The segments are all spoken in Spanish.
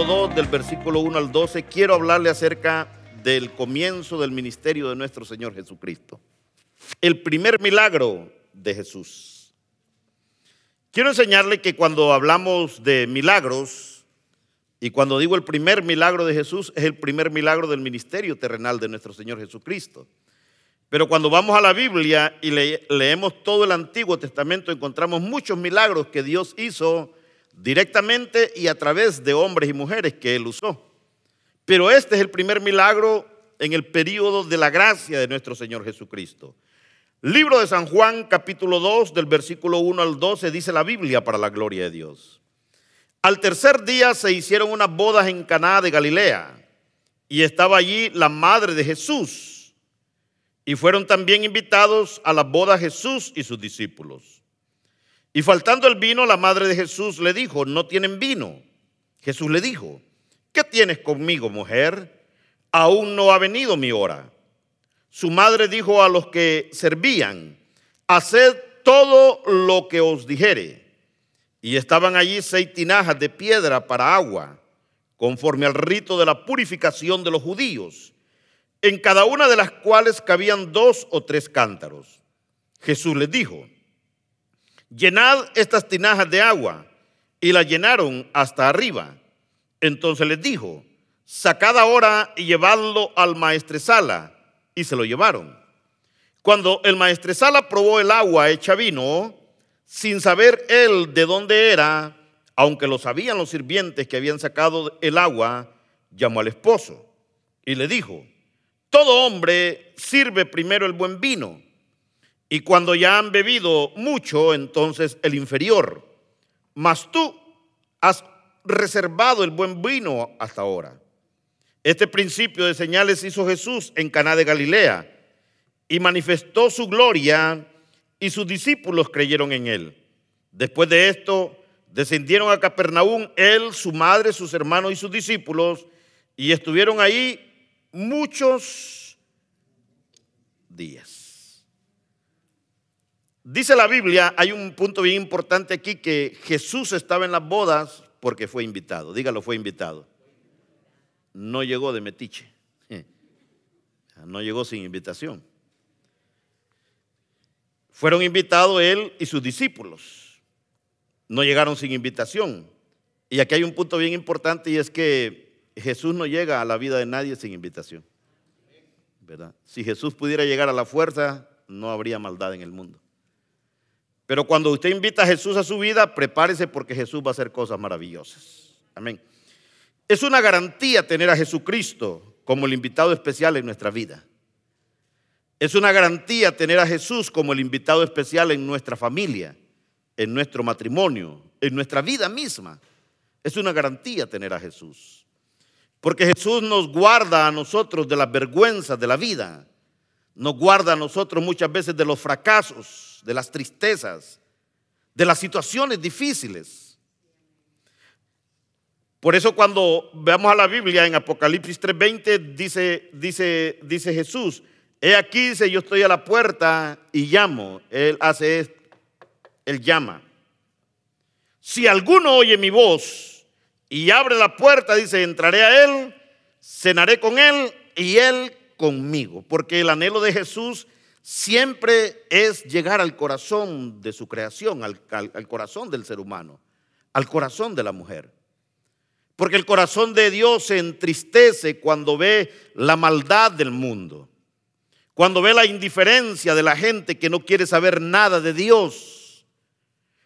capítulo 2, del versículo 1 al 12, quiero hablarle acerca del comienzo del ministerio de nuestro Señor Jesucristo. El primer milagro de Jesús. Quiero enseñarle que cuando hablamos de milagros, y cuando digo el primer milagro de Jesús, es el primer milagro del ministerio terrenal de nuestro Señor Jesucristo. Pero cuando vamos a la Biblia y leemos todo el Antiguo Testamento, encontramos muchos milagros que Dios hizo directamente y a través de hombres y mujeres que Él usó. Pero este es el primer milagro en el periodo de la gracia de nuestro Señor Jesucristo. Libro de San Juan, capítulo 2, del versículo 1 al 12, dice la Biblia para la gloria de Dios. Al tercer día se hicieron unas bodas en Caná de Galilea y estaba allí la madre de Jesús y fueron también invitados a la boda Jesús y sus discípulos. Y faltando el vino, la madre de Jesús le dijo, no tienen vino. Jesús le dijo, ¿qué tienes conmigo, mujer? Aún no ha venido mi hora. Su madre dijo a los que servían, haced todo lo que os dijere. Y estaban allí seis tinajas de piedra para agua, conforme al rito de la purificación de los judíos en cada una de las cuales cabían dos o tres cántaros. Jesús les dijo, llenad estas tinajas de agua, y la llenaron hasta arriba. Entonces les dijo, sacad ahora y llevadlo al maestresala, y se lo llevaron. Cuando el maestresala probó el agua hecha vino, sin saber él de dónde era, aunque lo sabían los sirvientes que habían sacado el agua, llamó al esposo y le dijo, todo hombre sirve primero el buen vino y cuando ya han bebido mucho, entonces el inferior. Mas tú has reservado el buen vino hasta ahora. Este principio de señales hizo Jesús en Caná de Galilea y manifestó su gloria y sus discípulos creyeron en él. Después de esto, descendieron a Capernaum él, su madre, sus hermanos y sus discípulos y estuvieron ahí muchos días. Dice la Biblia, hay un punto bien importante aquí, que Jesús estaba en las bodas porque fue invitado. Dígalo, fue invitado. No llegó de metiche. No llegó sin invitación. Fueron invitados él y sus discípulos. No llegaron sin invitación. Y aquí hay un punto bien importante y es que Jesús no llega a la vida de nadie sin invitación. ¿verdad? Si Jesús pudiera llegar a la fuerza, no habría maldad en el mundo. Pero cuando usted invita a Jesús a su vida, prepárese porque Jesús va a hacer cosas maravillosas. Amén. Es una garantía tener a Jesucristo como el invitado especial en nuestra vida. Es una garantía tener a Jesús como el invitado especial en nuestra familia, en nuestro matrimonio, en nuestra vida misma. Es una garantía tener a Jesús. Porque Jesús nos guarda a nosotros de las vergüenzas de la vida. Nos guarda a nosotros muchas veces de los fracasos, de las tristezas, de las situaciones difíciles. Por eso cuando veamos a la Biblia en Apocalipsis 3:20 dice, dice, dice Jesús, he aquí, dice, yo estoy a la puerta y llamo. Él hace esto, él llama. Si alguno oye mi voz y abre la puerta, dice, entraré a Él, cenaré con Él y Él conmigo. Porque el anhelo de Jesús siempre es llegar al corazón de su creación, al, al, corazón del ser humano, al corazón de la mujer. Porque el corazón de Dios se entristece cuando ve la maldad del mundo, cuando ve la indiferencia de la gente que no quiere saber nada de Dios,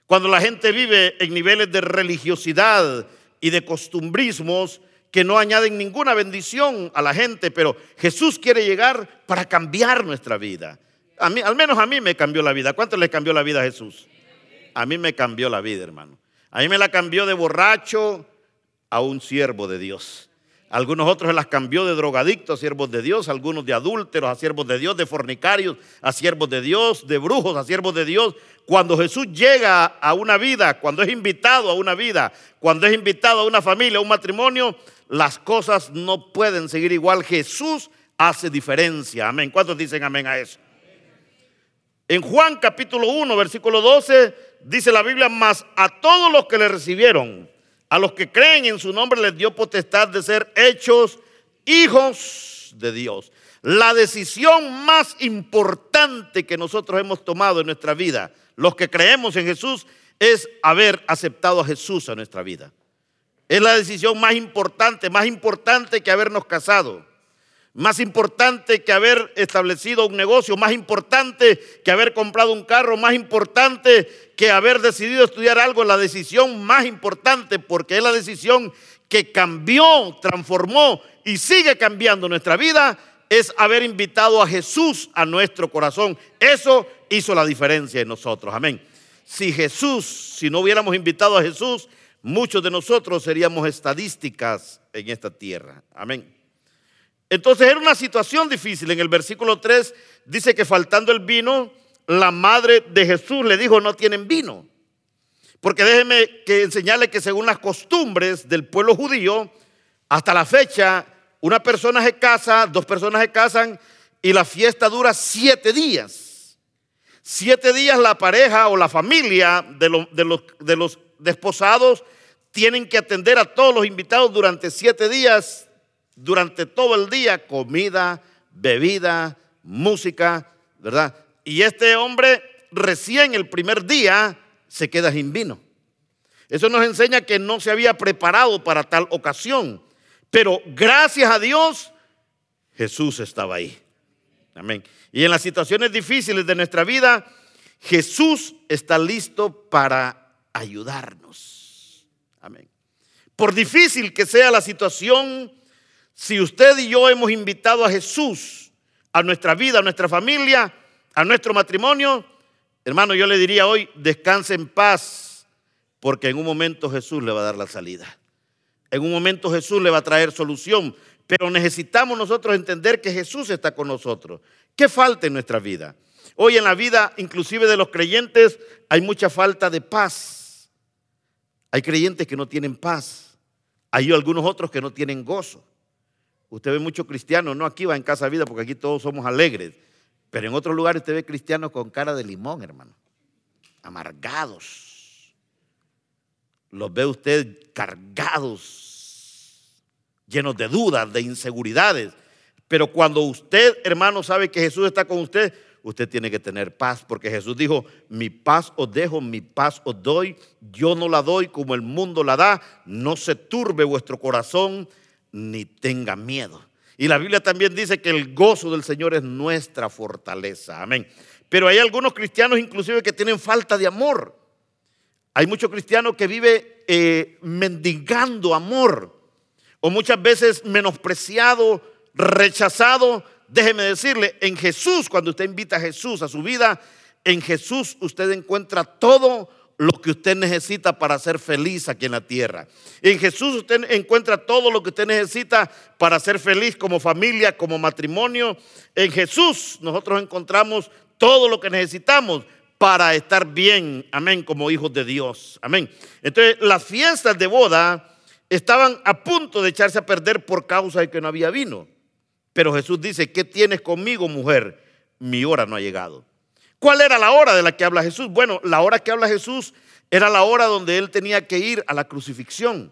cuando la gente vive en niveles de religiosidad, y de costumbrismos que no añaden ninguna bendición a la gente, pero Jesús quiere llegar para cambiar nuestra vida. A mí, al menos a mí me cambió la vida. ¿Cuánto le cambió la vida a Jesús? A mí me cambió la vida, hermano. A mí me la cambió de borracho a un siervo de Dios. Algunos otros se las cambió de drogadictos a siervos de Dios, algunos de adúlteros a siervos de Dios, de fornicarios a siervos de Dios, de brujos a siervos de Dios. Cuando Jesús llega a una vida, cuando es invitado a una vida, cuando es invitado a una familia, a un matrimonio, las cosas no pueden seguir igual. Jesús hace diferencia. Amén. ¿Cuántos dicen amén a eso? En Juan capítulo 1, versículo 12, dice la Biblia, más a todos los que le recibieron, A los que creen en su nombre les dio potestad de ser hechos hijos de Dios. La decisión más importante que nosotros hemos tomado en nuestra vida, los que creemos en Jesús, es haber aceptado a Jesús a nuestra vida. Es la decisión más importante, más importante que habernos casado, más importante que haber establecido un negocio, más importante que haber comprado un carro, más importante que haber decidido estudiar algo, la decisión más importante porque es la decisión que cambió, transformó y sigue cambiando nuestra vida es haber invitado a Jesús a nuestro corazón. Eso hizo la diferencia en nosotros. Amén. Si Jesús, si no hubiéramos invitado a Jesús, muchos de nosotros seríamos estadísticas en esta tierra. Amén. Entonces era una situación difícil. En el versículo 3 dice que faltando el vino, la madre de Jesús le dijo, no tienen vino. Porque déjeme que enseñarle que según las costumbres del pueblo judío, hasta la fecha una persona se casa, dos personas se casan y la fiesta dura siete días. Siete días la pareja o la familia de, los, de los desposados tienen que atender a todos los invitados durante siete días, durante todo el día, comida, bebida, música, ¿verdad? Y este hombre recién el primer día se queda sin vino. Eso nos enseña que no se había preparado para tal ocasión. Pero gracias a Dios, Jesús estaba ahí. Amén. Y en las situaciones difíciles de nuestra vida, Jesús está listo para ayudarnos. Por difícil que sea la situación, si usted y yo hemos invitado a Jesús a nuestra vida, a nuestra familia, a nuestro matrimonio, hermano, yo le diría hoy, descanse en paz, porque en un momento Jesús le va a dar la salida. En un momento Jesús le va a traer solución, pero necesitamos nosotros entender que Jesús está con nosotros. ¿Qué falta en nuestra vida? Hoy en la vida, inclusive de los creyentes, hay mucha falta de paz. Hay creyentes que no tienen paz. Hay algunos otros que no tienen gozo. Usted ve muchos cristianos, no aquí va en Casa Vida, porque aquí todos somos alegres. Pero en otros lugares usted ve cristianos con cara de limón, hermano. Amargados los ve usted cargados, llenos de dudas, de inseguridades. Pero cuando usted, hermano, sabe que Jesús está con usted, usted tiene que tener paz, porque Jesús dijo, mi paz os dejo, mi paz os doy, yo no la doy como el mundo la da, no se turbe vuestro corazón, ni tenga miedo. Y la Biblia también dice que el gozo del Señor es nuestra fortaleza, amén. Pero hay algunos cristianos inclusive que tienen falta de amor. Hay muchos cristianos que viven eh, mendigando amor o muchas veces menospreciado, rechazado. Déjeme decirle, en Jesús, cuando usted invita a Jesús a su vida, en Jesús usted encuentra todo lo que usted necesita para ser feliz aquí en la tierra. En Jesús usted encuentra todo lo que usted necesita para ser feliz como familia, como matrimonio. En Jesús nosotros encontramos todo lo que necesitamos para estar bien, amén, como hijos de Dios, amén. Entonces, las fiestas de boda estaban a punto de echarse a perder por causa de que no había vino. Pero Jesús dice, ¿qué tienes conmigo, mujer? Mi hora no ha llegado. ¿Cuál era la hora de la que habla Jesús? Bueno, la hora que habla Jesús era la hora donde él tenía que ir a la crucifixión.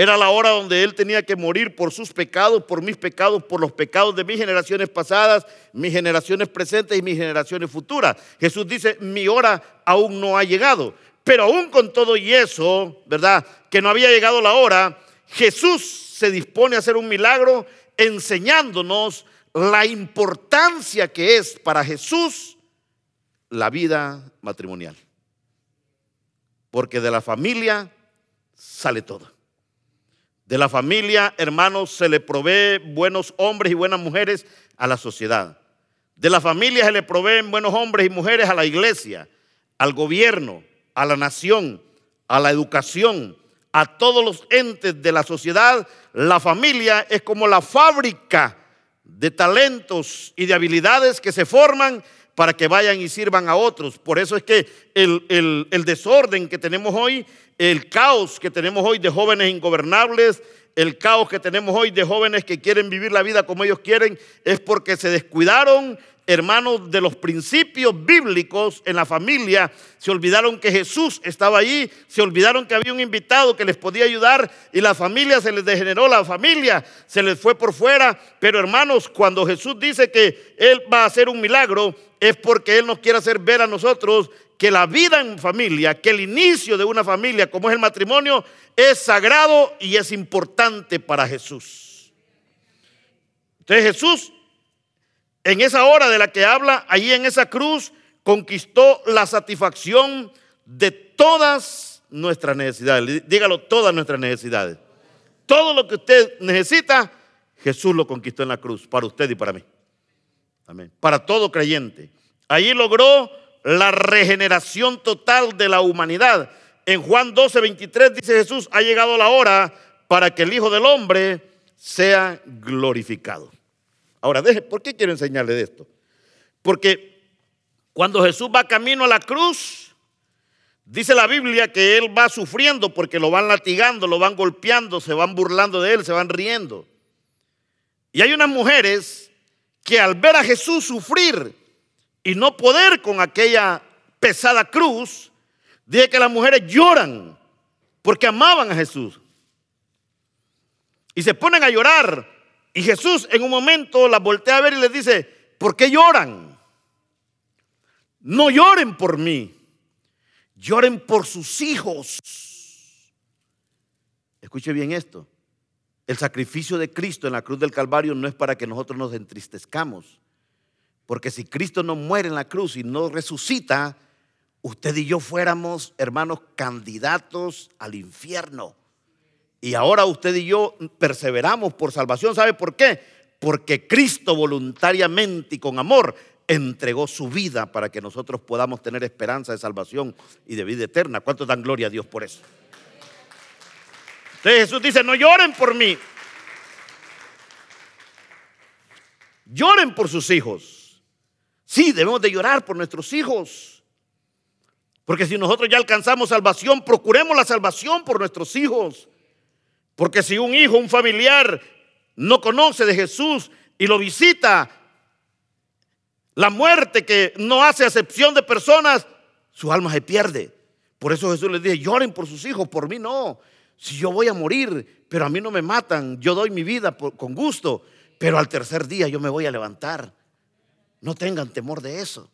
Era la hora donde Él tenía que morir por sus pecados, por mis pecados, por los pecados de mis generaciones pasadas, mis generaciones presentes y mis generaciones futuras. Jesús dice, mi hora aún no ha llegado. Pero aún con todo y eso, ¿verdad? Que no había llegado la hora, Jesús se dispone a hacer un milagro enseñándonos la importancia que es para Jesús la vida matrimonial. Porque de la familia sale todo. De la familia, hermanos, se le provee buenos hombres y buenas mujeres a la sociedad. De la familia se le proveen buenos hombres y mujeres a la iglesia, al gobierno, a la nación, a la educación, a todos los entes de la sociedad. La familia es como la fábrica de talentos y de habilidades que se forman para que vayan y sirvan a otros. Por eso es que el, desorden que tenemos hoy el caos que tenemos hoy de jóvenes ingobernables, el caos que tenemos hoy de jóvenes que quieren vivir la vida como ellos quieren es porque se descuidaron, hermanos, de los principios bíblicos en la familia. Se olvidaron que Jesús estaba allí, se olvidaron que había un invitado que les podía ayudar y la familia se les degeneró, la familia se les fue por fuera. Pero hermanos, cuando Jesús dice que Él va a hacer un milagro, es porque Él nos quiere hacer ver a nosotros que la vida en familia, que el inicio de una familia como es el matrimonio, es sagrado y es importante para Jesús. Entonces Jesús, en esa hora de la que habla, allí en esa cruz, conquistó la satisfacción de todas nuestras necesidades. Dígalo, todas nuestras necesidades. Todo lo que usted necesita, Jesús lo conquistó en la cruz, para usted y para mí. Amén. Para todo creyente. Allí logró la regeneración total de la humanidad. En Juan 12, 23 dice Jesús, ha llegado la hora para que el Hijo del Hombre sea glorificado. Ahora, deje, ¿por qué quiero enseñarle de esto? Porque cuando Jesús va camino a la cruz, dice la Biblia que Él va sufriendo porque lo van latigando, lo van golpeando, se van burlando de Él, se van riendo. Y hay unas mujeres que al ver a Jesús sufrir, y no poder con aquella pesada cruz, dije que las mujeres lloran porque amaban a Jesús. Y se ponen a llorar. Y Jesús en un momento las voltea a ver y les dice, ¿por qué lloran? No lloren por mí, lloren por sus hijos. Escuche bien esto. El sacrificio de Cristo en la cruz del Calvario no es para que nosotros nos entristezcamos porque si Cristo no muere en la cruz y no resucita, usted y yo fuéramos, hermanos, candidatos al infierno. Y ahora usted y yo perseveramos por salvación. ¿Sabe por qué? Porque Cristo voluntariamente y con amor entregó su vida para que nosotros podamos tener esperanza de salvación y de vida eterna. ¿Cuántos dan gloria a Dios por eso? Entonces Jesús dice, no lloren por mí. Lloren por sus hijos. Sí, debemos de llorar por nuestros hijos. Porque si nosotros ya alcanzamos salvación, procuremos la salvación por nuestros hijos. Porque si un hijo, un familiar, no conoce de Jesús y lo visita, la muerte que no hace acepción de personas, su alma se pierde. Por eso Jesús les dice, lloren por sus hijos, por mí no. Si yo voy a morir, pero a mí no me matan, yo doy mi vida con gusto, pero al tercer día yo me voy a levantar. No tengan temor de eso.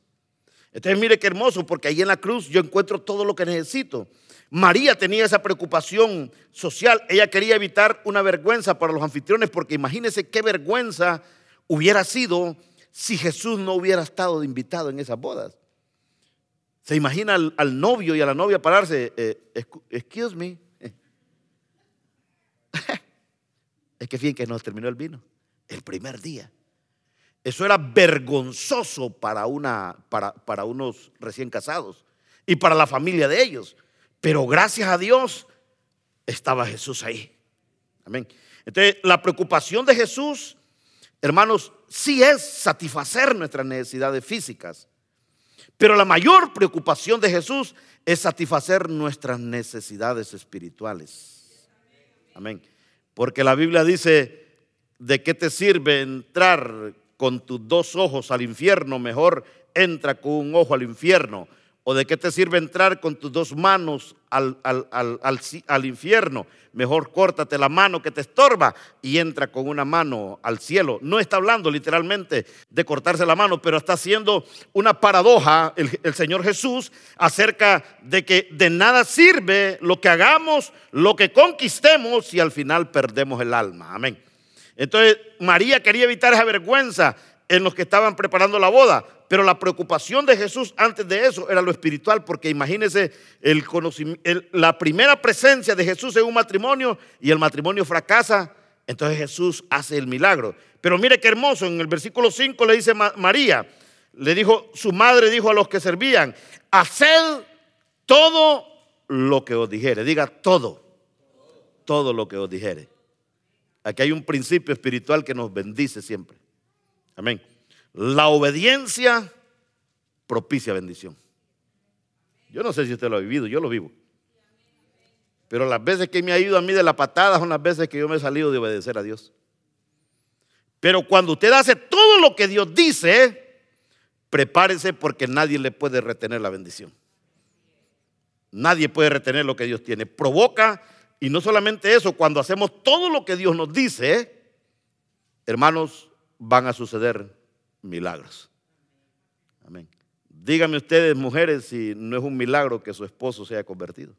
Entonces mire qué hermoso, porque ahí en la cruz yo encuentro todo lo que necesito. María tenía esa preocupación social. Ella quería evitar una vergüenza para los anfitriones, porque imagínense qué vergüenza hubiera sido si Jesús no hubiera estado invitado en esas bodas. Se imagina al, novio y a la novia pararse, eh, excuse me. es que fíjense que nos terminó el vino, el primer día. Eso era vergonzoso para, una, para, para unos recién casados y para la familia de ellos. Pero gracias a Dios estaba Jesús ahí. Amén. Entonces, la preocupación de Jesús, hermanos, sí es satisfacer nuestras necesidades físicas. Pero la mayor preocupación de Jesús es satisfacer nuestras necesidades espirituales. Amén. Porque la Biblia dice, ¿de qué te sirve entrar con tus dos ojos al infierno, mejor entra con un ojo al infierno. ¿O de qué te sirve entrar con tus dos manos al, al, infierno? Mejor córtate la mano que te estorba y entra con una mano al cielo. No está hablando literalmente de cortarse la mano, pero está haciendo una paradoja el, el Señor Jesús acerca de que de nada sirve lo que hagamos, lo que conquistemos si al final perdemos el alma. Amén. Entonces María quería evitar esa vergüenza en los que estaban preparando la boda, pero la preocupación de Jesús antes de eso era lo espiritual, porque imagínense la primera presencia de Jesús en un matrimonio y el matrimonio fracasa, entonces Jesús hace el milagro. Pero mire qué hermoso, en el versículo 5 le dice María, le dijo, su madre dijo a los que servían, haced todo lo que os dijere, diga todo, todo lo que os dijere. Aquí hay un principio espiritual que nos bendice siempre. Amén. La obediencia propicia bendición. Yo no sé si usted lo ha vivido, yo lo vivo. Pero las veces que me ha ido a mí de la patada son las veces que yo me he salido de obedecer a Dios. Pero cuando usted hace todo lo que Dios dice, prepárese porque nadie le puede retener la bendición. Nadie puede retener lo que Dios tiene. Provoca, y no solamente eso, cuando hacemos todo lo que Dios nos dice, hermanos, van a suceder milagros. Amén. Díganme ustedes, mujeres, si no es un milagro que su esposo se haya convertido.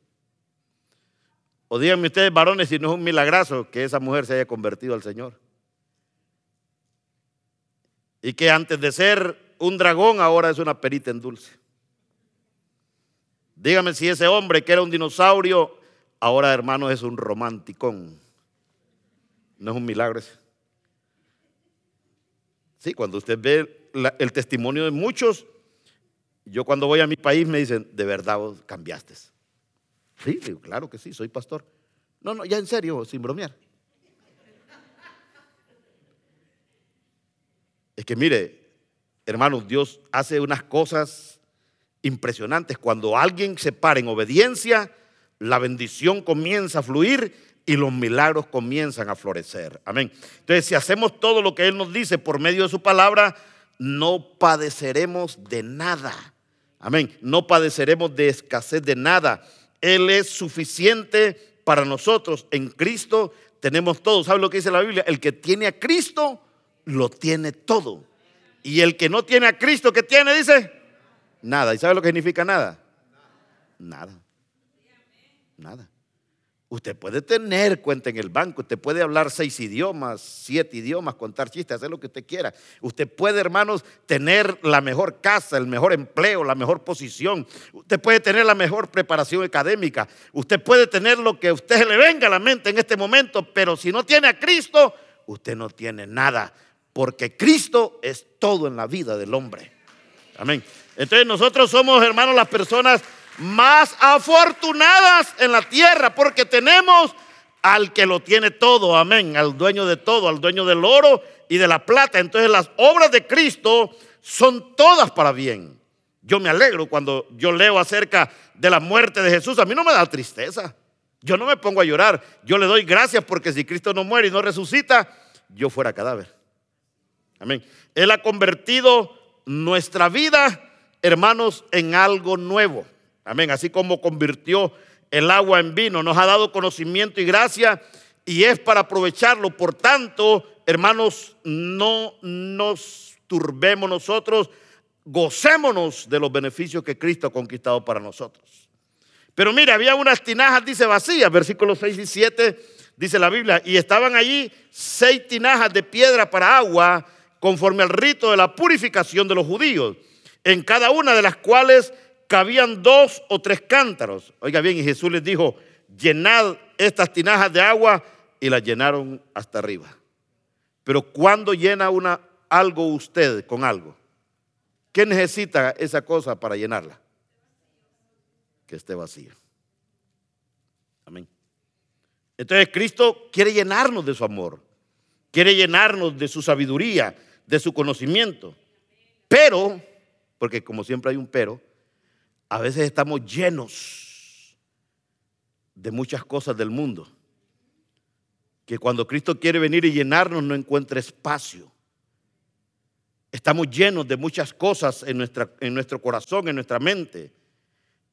O díganme ustedes, varones, si no es un milagrazo que esa mujer se haya convertido al Señor. Y que antes de ser un dragón ahora es una perita en dulce. Dígame si ese hombre que era un dinosaurio, ahora hermano es un romanticón. No es un milagro. Sí, cuando usted ve el testimonio de muchos, yo cuando voy a mi país me dicen, de verdad vos cambiaste. Sí, claro que sí, soy pastor. No, no, ya en serio, sin bromear. Es que mire, hermanos, Dios hace unas cosas impresionantes. Cuando alguien se para en obediencia, la bendición comienza a fluir y los milagros comienzan a florecer. Amén. Entonces, si hacemos todo lo que Él nos dice por medio de su palabra, no padeceremos de nada. Amén. No padeceremos de escasez de nada. Él es suficiente para nosotros. En Cristo tenemos todo. ¿Sabe lo que dice la Biblia? El que tiene a Cristo, lo tiene todo. Y el que no tiene a Cristo, ¿qué tiene? Dice, nada. ¿Y sabe lo que significa nada? Nada. Nada. Usted puede tener cuenta en el banco, usted puede hablar seis idiomas, siete idiomas, contar chistes, hacer lo que usted quiera. Usted puede, hermanos, tener la mejor casa, el mejor empleo, la mejor posición. Usted puede tener la mejor preparación académica. Usted puede tener lo que a usted le venga a la mente en este momento, pero si no tiene a Cristo, usted no tiene nada, porque Cristo es todo en la vida del hombre. Amén. Entonces nosotros somos, hermanos, las personas más afortunadas en la tierra, porque tenemos al que lo tiene todo, amén, al dueño de todo, al dueño del oro y de la plata. Entonces las obras de Cristo son todas para bien. Yo me alegro cuando yo leo acerca de la muerte de Jesús. A mí no me da tristeza. Yo no me pongo a llorar. Yo le doy gracias porque si Cristo no muere y no resucita, yo fuera cadáver. Amén. Él ha convertido nuestra vida, hermanos, en algo nuevo. Amén. Así como convirtió el agua en vino, nos ha dado conocimiento y gracia y es para aprovecharlo. Por tanto, hermanos, no nos turbemos nosotros, gocémonos de los beneficios que Cristo ha conquistado para nosotros. Pero mire, había unas tinajas, dice vacías, versículos 6 y 7, dice la Biblia, y estaban allí seis tinajas de piedra para agua, conforme al rito de la purificación de los judíos, en cada una de las cuales cabían dos o tres cántaros. Oiga bien, y Jesús les dijo, llenad estas tinajas de agua y las llenaron hasta arriba. Pero cuando llena una, algo usted con algo, ¿qué necesita esa cosa para llenarla? Que esté vacía. Amén. Entonces Cristo quiere llenarnos de su amor, quiere llenarnos de su sabiduría, de su conocimiento. Pero, porque como siempre hay un pero, a veces estamos llenos de muchas cosas del mundo, que cuando Cristo quiere venir y llenarnos no encuentra espacio. Estamos llenos de muchas cosas en, nuestra, en nuestro corazón, en nuestra mente.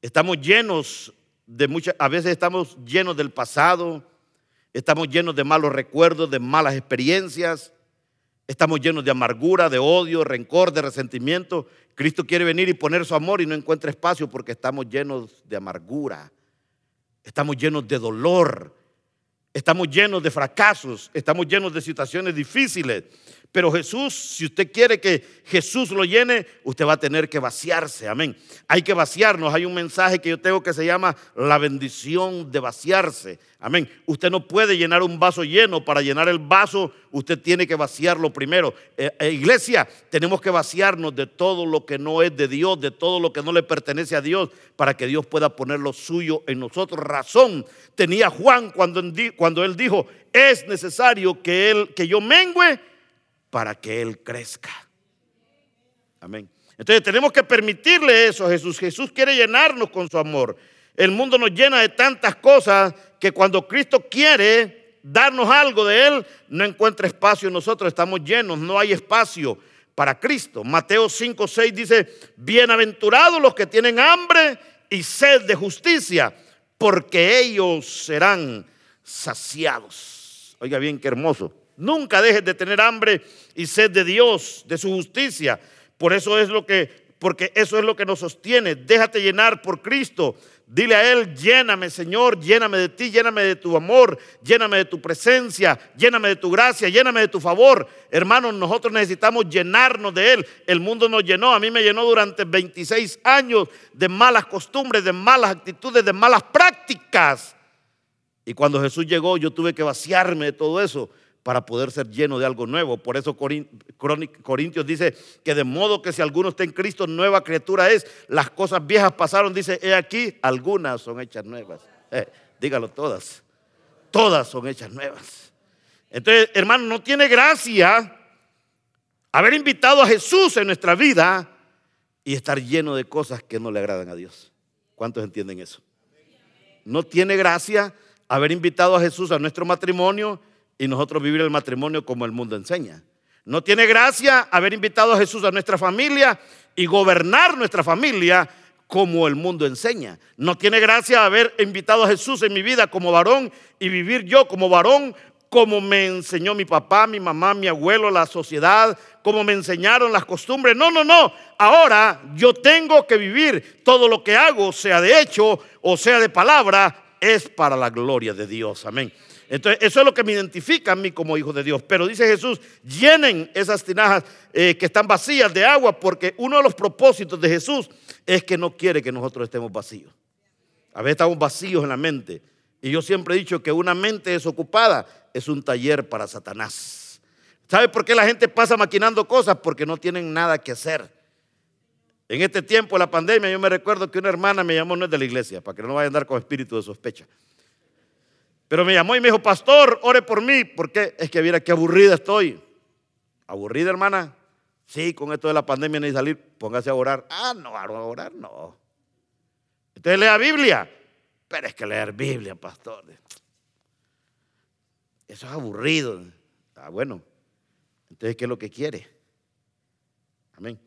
Estamos llenos de muchas, a veces estamos llenos del pasado, estamos llenos de malos recuerdos, de malas experiencias, Estamos llenos de amargura, de odio, rencor, de resentimiento. Cristo quiere venir y poner su amor y no encuentra espacio porque estamos llenos de amargura. Estamos llenos de dolor. Estamos llenos de fracasos. Estamos llenos de situaciones difíciles. Pero Jesús, si usted quiere que Jesús lo llene, usted va a tener que vaciarse. Amén. Hay que vaciarnos. Hay un mensaje que yo tengo que se llama la bendición de vaciarse. Amén. Usted no puede llenar un vaso lleno. Para llenar el vaso, usted tiene que vaciarlo primero. Eh, eh, iglesia, tenemos que vaciarnos de todo lo que no es de Dios, de todo lo que no le pertenece a Dios, para que Dios pueda poner lo suyo en nosotros. Razón tenía Juan cuando, cuando él dijo, es necesario que, él, que yo mengüe para que Él crezca. Amén. Entonces tenemos que permitirle eso a Jesús. Jesús quiere llenarnos con su amor. El mundo nos llena de tantas cosas que cuando Cristo quiere darnos algo de Él, no encuentra espacio en nosotros, estamos llenos, no hay espacio para Cristo. Mateo 5, 6 dice, bienaventurados los que tienen hambre y sed de justicia, porque ellos serán saciados. Oiga bien, qué hermoso. Nunca dejes de tener hambre y sed de Dios, de su justicia. Por eso es lo que porque eso es lo que nos sostiene. Déjate llenar por Cristo. Dile a Él, lléname Señor, lléname de ti, lléname de tu amor, lléname de tu presencia, lléname de tu gracia, lléname de tu favor. Hermanos, nosotros necesitamos llenarnos de Él. El mundo nos llenó, a mí me llenó durante 26 años de malas costumbres, de malas actitudes, de malas prácticas. Y cuando Jesús llegó, yo tuve que vaciarme de todo eso para poder ser lleno de algo nuevo. Por eso Corintios dice que de modo que si alguno está en Cristo, nueva criatura es. Las cosas viejas pasaron, dice, he aquí, algunas son hechas nuevas. Eh, dígalo todas. Todas son hechas nuevas. Entonces, hermano, no tiene gracia haber invitado a Jesús en nuestra vida y estar lleno de cosas que no le agradan a Dios. ¿Cuántos entienden eso? No tiene gracia haber invitado a Jesús a nuestro matrimonio y nosotros vivir el matrimonio como el mundo enseña. No tiene gracia haber invitado a Jesús a nuestra familia y gobernar nuestra familia como el mundo enseña. No tiene gracia haber invitado a Jesús en mi vida como varón y vivir yo como varón como me enseñó mi papá, mi mamá, mi abuelo, la sociedad, como me enseñaron las costumbres. No, no, no. Ahora yo tengo que vivir todo lo que hago, sea de hecho o sea de palabra, es para la gloria de Dios. Amén. Entonces, eso es lo que me identifica a mí como hijo de Dios. Pero dice Jesús, llenen esas tinajas eh, que están vacías de agua, porque uno de los propósitos de Jesús es que no quiere que nosotros estemos vacíos. A veces estamos vacíos en la mente. Y yo siempre he dicho que una mente desocupada es un taller para Satanás. ¿Sabe por qué la gente pasa maquinando cosas? Porque no tienen nada que hacer. En este tiempo de la pandemia, yo me recuerdo que una hermana me llamó, no es de la iglesia, para que no vaya a andar con espíritu de sospecha. Pero me llamó y me dijo, pastor, ore por mí, porque es que mira qué aburrida estoy. ¿Aburrida, hermana? Sí, con esto de la pandemia ni salir, póngase a orar. Ah, no, a orar no. Entonces lea Biblia. Pero es que leer Biblia, pastor. Eso es aburrido. Ah, bueno. Entonces, ¿qué es lo que quiere? Amén.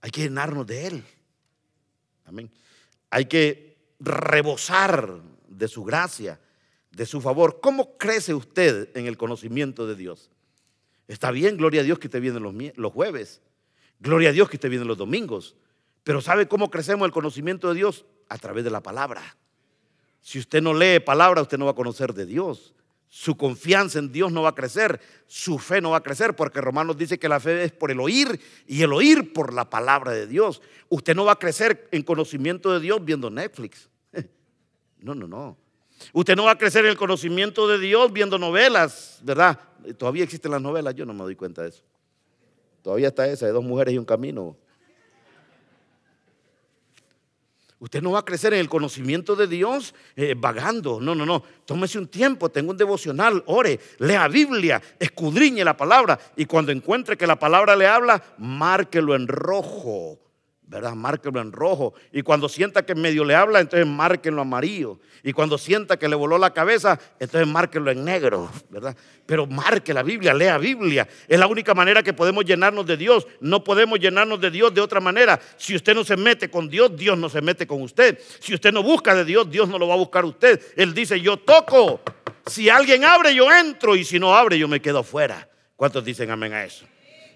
Hay que llenarnos de Él. Amén. Hay que rebosar de su gracia de su favor. ¿Cómo crece usted en el conocimiento de Dios? Está bien, gloria a Dios que usted viene los, jueves. Gloria a Dios que usted viene los domingos. Pero ¿sabe cómo crecemos el conocimiento de Dios? A través de la palabra. Si usted no lee palabra, usted no va a conocer de Dios. Su confianza en Dios no va a crecer, su fe no va a crecer, porque Romanos dice que la fe es por el oír y el oír por la palabra de Dios. Usted no va a crecer en conocimiento de Dios viendo Netflix. No, no, no. Usted no va a crecer en el conocimiento de Dios viendo novelas, ¿verdad? Todavía existen las novelas, yo no me doy cuenta de eso. Todavía está esa de dos mujeres y un camino. Usted no va a crecer en el conocimiento de Dios eh, vagando. No, no, no. Tómese un tiempo, tenga un devocional, ore, lea Biblia, escudriñe la palabra. Y cuando encuentre que la palabra le habla, márquelo en rojo. ¿Verdad? Márquenlo en rojo. Y cuando sienta que medio le habla, entonces márquenlo amarillo. Y cuando sienta que le voló la cabeza, entonces márquenlo en negro, ¿verdad? Pero marque la Biblia, lea Biblia. Es la única manera que podemos llenarnos de Dios. No podemos llenarnos de Dios de otra manera. Si usted no se mete con Dios, Dios no se mete con usted. Si usted no busca de Dios, Dios no lo va a buscar usted. Él dice, yo toco. Si alguien abre, yo entro. Y si no abre, yo me quedo afuera. ¿Cuántos dicen amén a eso?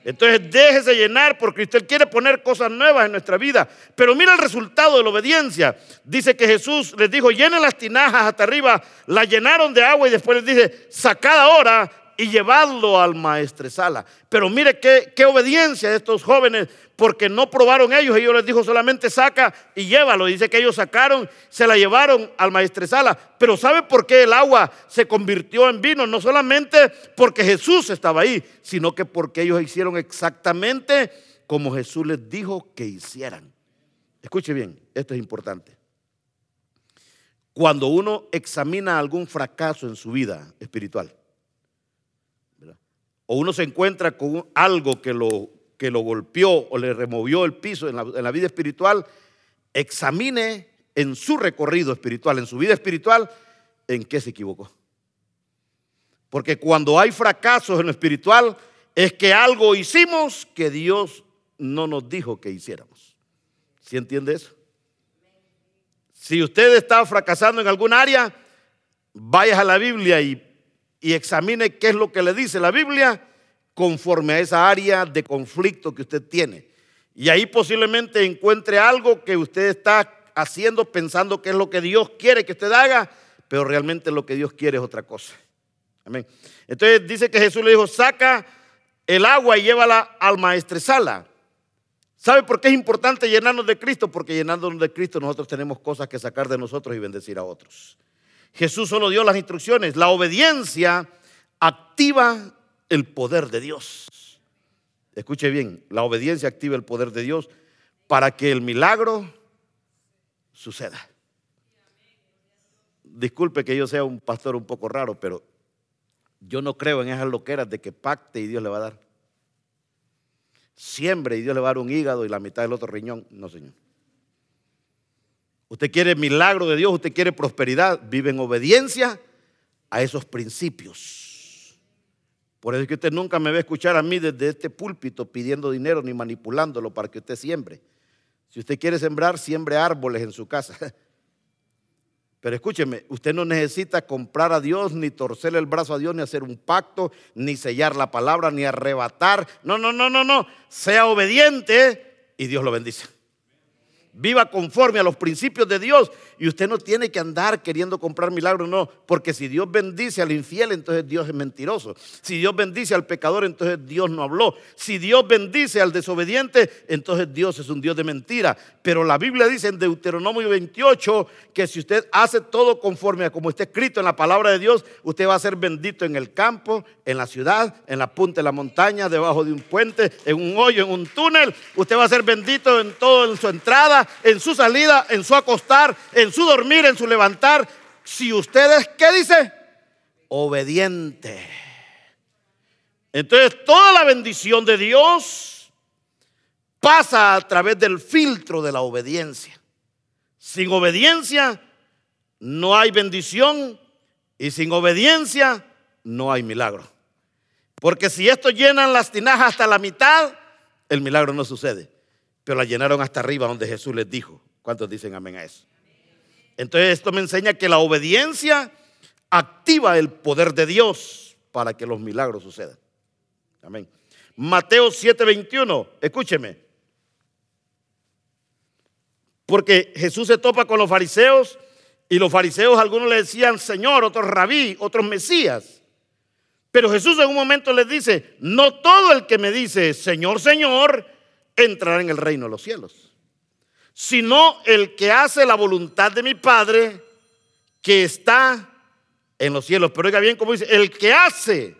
Entonces déjese llenar porque usted quiere poner cosas nuevas en nuestra vida. Pero mira el resultado de la obediencia. Dice que Jesús les dijo, llenen las tinajas hasta arriba, la llenaron de agua y después les dice, sacad ahora y llevadlo al maestresala. Pero mire qué, qué obediencia de estos jóvenes, porque no probaron ellos. Ellos les dijo solamente saca y llévalo. Dice que ellos sacaron, se la llevaron al maestresala. Pero ¿sabe por qué el agua se convirtió en vino? No solamente porque Jesús estaba ahí, sino que porque ellos hicieron exactamente como Jesús les dijo que hicieran. Escuche bien, esto es importante. Cuando uno examina algún fracaso en su vida espiritual, o uno se encuentra con algo que lo, que lo golpeó o le removió el piso en la, vida espiritual, examine en su recorrido espiritual, en su vida espiritual, en qué se equivocó. Porque cuando hay fracasos en lo espiritual, es que algo hicimos que Dios no nos dijo que hiciéramos. ¿Sí entiende eso? Si usted está fracasando en algún área, vaya a la Biblia y, y examine qué es lo que le dice la Biblia conforme a esa área de conflicto que usted tiene. Y ahí posiblemente encuentre algo que usted está haciendo pensando que es lo que Dios quiere que usted haga, pero realmente lo que Dios quiere es otra cosa. Amén. Entonces dice que Jesús le dijo, saca el agua y llévala al maestresala. ¿Sabe por qué es importante llenarnos de Cristo? Porque llenándonos de Cristo nosotros tenemos cosas que sacar de nosotros y bendecir a otros. Jesús solo dio las instrucciones. La obediencia activa el poder de Dios. Escuche bien, la obediencia activa el poder de Dios para que el milagro suceda. Disculpe que yo sea un pastor un poco raro, pero yo no creo en esas loqueras de que pacte y Dios le va a dar. Siembre y Dios le va a dar un hígado y la mitad del otro riñón. No, Señor. Usted quiere milagro de Dios, usted quiere prosperidad, vive en obediencia a esos principios. Por eso es que usted nunca me va a escuchar a mí desde este púlpito pidiendo dinero ni manipulándolo para que usted siembre. Si usted quiere sembrar, siembre árboles en su casa. Pero escúcheme, usted no necesita comprar a Dios, ni torcerle el brazo a Dios, ni hacer un pacto, ni sellar la palabra, ni arrebatar. No, no, no, no, no. Sea obediente y Dios lo bendice. Viva conforme a los principios de Dios. Y usted no tiene que andar queriendo comprar milagros, no. Porque si Dios bendice al infiel, entonces Dios es mentiroso. Si Dios bendice al pecador, entonces Dios no habló. Si Dios bendice al desobediente, entonces Dios es un Dios de mentira. Pero la Biblia dice en Deuteronomio 28 que si usted hace todo conforme a como está escrito en la palabra de Dios, usted va a ser bendito en el campo, en la ciudad, en la punta de la montaña, debajo de un puente, en un hoyo, en un túnel. Usted va a ser bendito en todo, en su entrada en su salida, en su acostar, en su dormir, en su levantar. Si usted es, ¿qué dice? Obediente. Entonces toda la bendición de Dios pasa a través del filtro de la obediencia. Sin obediencia no hay bendición y sin obediencia no hay milagro. Porque si esto llenan las tinajas hasta la mitad, el milagro no sucede pero la llenaron hasta arriba donde Jesús les dijo. ¿Cuántos dicen amén a eso? Entonces esto me enseña que la obediencia activa el poder de Dios para que los milagros sucedan. Amén. Mateo 7:21, escúcheme. Porque Jesús se topa con los fariseos y los fariseos algunos le decían Señor, otros rabí, otros Mesías. Pero Jesús en un momento les dice, no todo el que me dice Señor, Señor, entrará en el reino de los cielos, sino el que hace la voluntad de mi Padre que está en los cielos. Pero oiga bien como dice, el que hace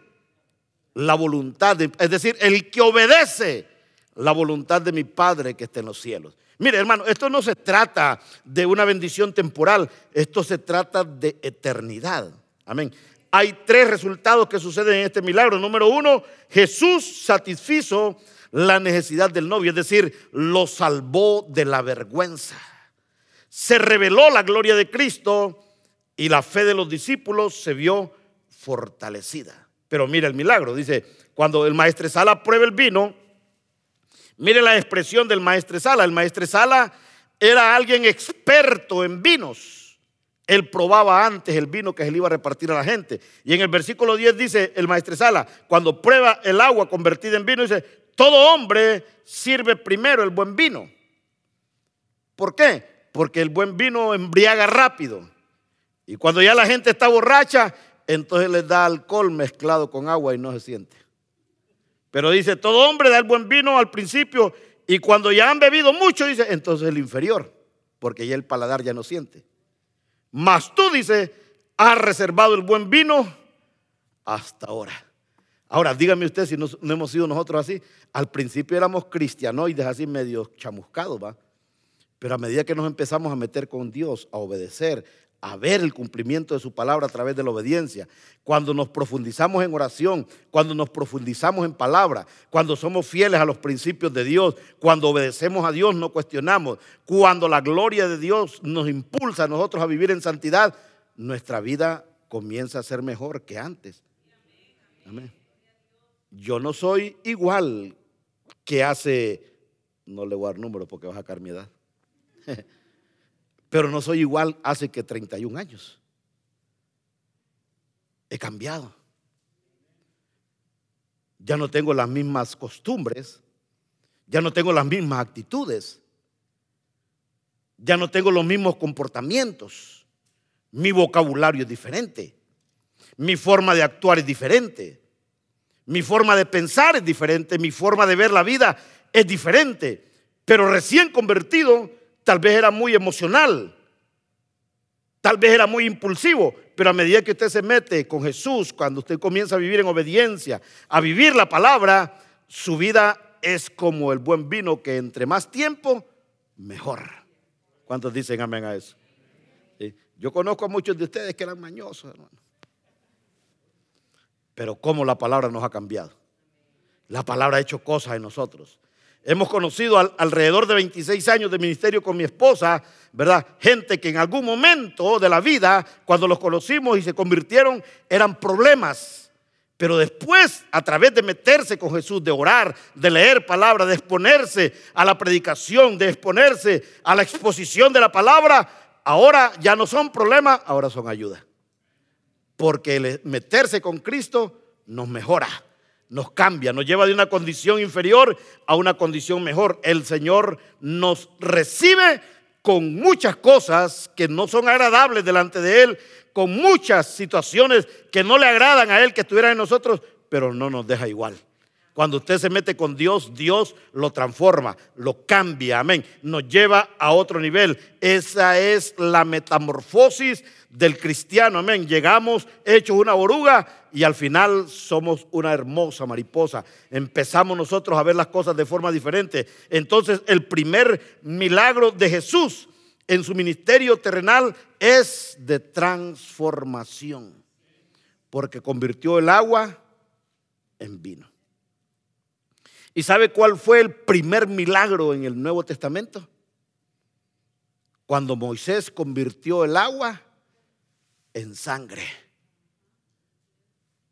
la voluntad, de, es decir, el que obedece la voluntad de mi Padre que está en los cielos. Mire, hermano, esto no se trata de una bendición temporal, esto se trata de eternidad. Amén. Hay tres resultados que suceden en este milagro. Número uno, Jesús satisfizo la necesidad del novio, es decir, lo salvó de la vergüenza. Se reveló la gloria de Cristo y la fe de los discípulos se vio fortalecida. Pero mira el milagro, dice, cuando el maestresala prueba el vino, mire la expresión del maestresala. El maestresala era alguien experto en vinos. Él probaba antes el vino que se iba a repartir a la gente. Y en el versículo 10 dice el maestresala, cuando prueba el agua convertida en vino, dice, todo hombre sirve primero el buen vino. ¿Por qué? Porque el buen vino embriaga rápido. Y cuando ya la gente está borracha, entonces les da alcohol mezclado con agua y no se siente. Pero dice, todo hombre da el buen vino al principio y cuando ya han bebido mucho, dice, entonces el inferior, porque ya el paladar ya no siente. Mas tú, dice, has reservado el buen vino hasta ahora. Ahora, dígame usted si no, hemos sido nosotros así. Al principio éramos cristianoides, así medio chamuscados, ¿va? Pero a medida que nos empezamos a meter con Dios, a obedecer, a ver el cumplimiento de su palabra a través de la obediencia. Cuando nos profundizamos en oración, cuando nos profundizamos en palabra, cuando somos fieles a los principios de Dios, cuando obedecemos a Dios, no cuestionamos, cuando la gloria de Dios nos impulsa a nosotros a vivir en santidad, nuestra vida comienza a ser mejor que antes. Amén. Yo no soy igual que hace, no le voy a dar número porque va a sacar mi edad. pero no soy igual hace que 31 años. He cambiado. Ya no tengo las mismas costumbres, ya no tengo las mismas actitudes, ya no tengo los mismos comportamientos. Mi vocabulario es diferente, mi forma de actuar es diferente, mi forma de pensar es diferente, mi forma de ver la vida es diferente. Pero recién convertido Tal vez era muy emocional, tal vez era muy impulsivo, pero a medida que usted se mete con Jesús, cuando usted comienza a vivir en obediencia, a vivir la palabra, su vida es como el buen vino que entre más tiempo, mejor. ¿Cuántos dicen amén a eso? Yo conozco a muchos de ustedes que eran mañosos, hermano. Pero cómo la palabra nos ha cambiado. La palabra ha hecho cosas en nosotros. Hemos conocido alrededor de 26 años de ministerio con mi esposa, ¿verdad? Gente que en algún momento de la vida, cuando los conocimos y se convirtieron, eran problemas. Pero después, a través de meterse con Jesús, de orar, de leer palabra, de exponerse a la predicación, de exponerse a la exposición de la palabra, ahora ya no son problemas, ahora son ayuda. Porque el meterse con Cristo nos mejora nos cambia, nos lleva de una condición inferior a una condición mejor. El Señor nos recibe con muchas cosas que no son agradables delante de Él, con muchas situaciones que no le agradan a Él que estuvieran en nosotros, pero no nos deja igual. Cuando usted se mete con Dios, Dios lo transforma, lo cambia, amén. Nos lleva a otro nivel. Esa es la metamorfosis del cristiano, amén. Llegamos hechos una oruga y al final somos una hermosa mariposa. Empezamos nosotros a ver las cosas de forma diferente. Entonces el primer milagro de Jesús en su ministerio terrenal es de transformación, porque convirtió el agua en vino. ¿Y sabe cuál fue el primer milagro en el Nuevo Testamento? Cuando Moisés convirtió el agua en sangre.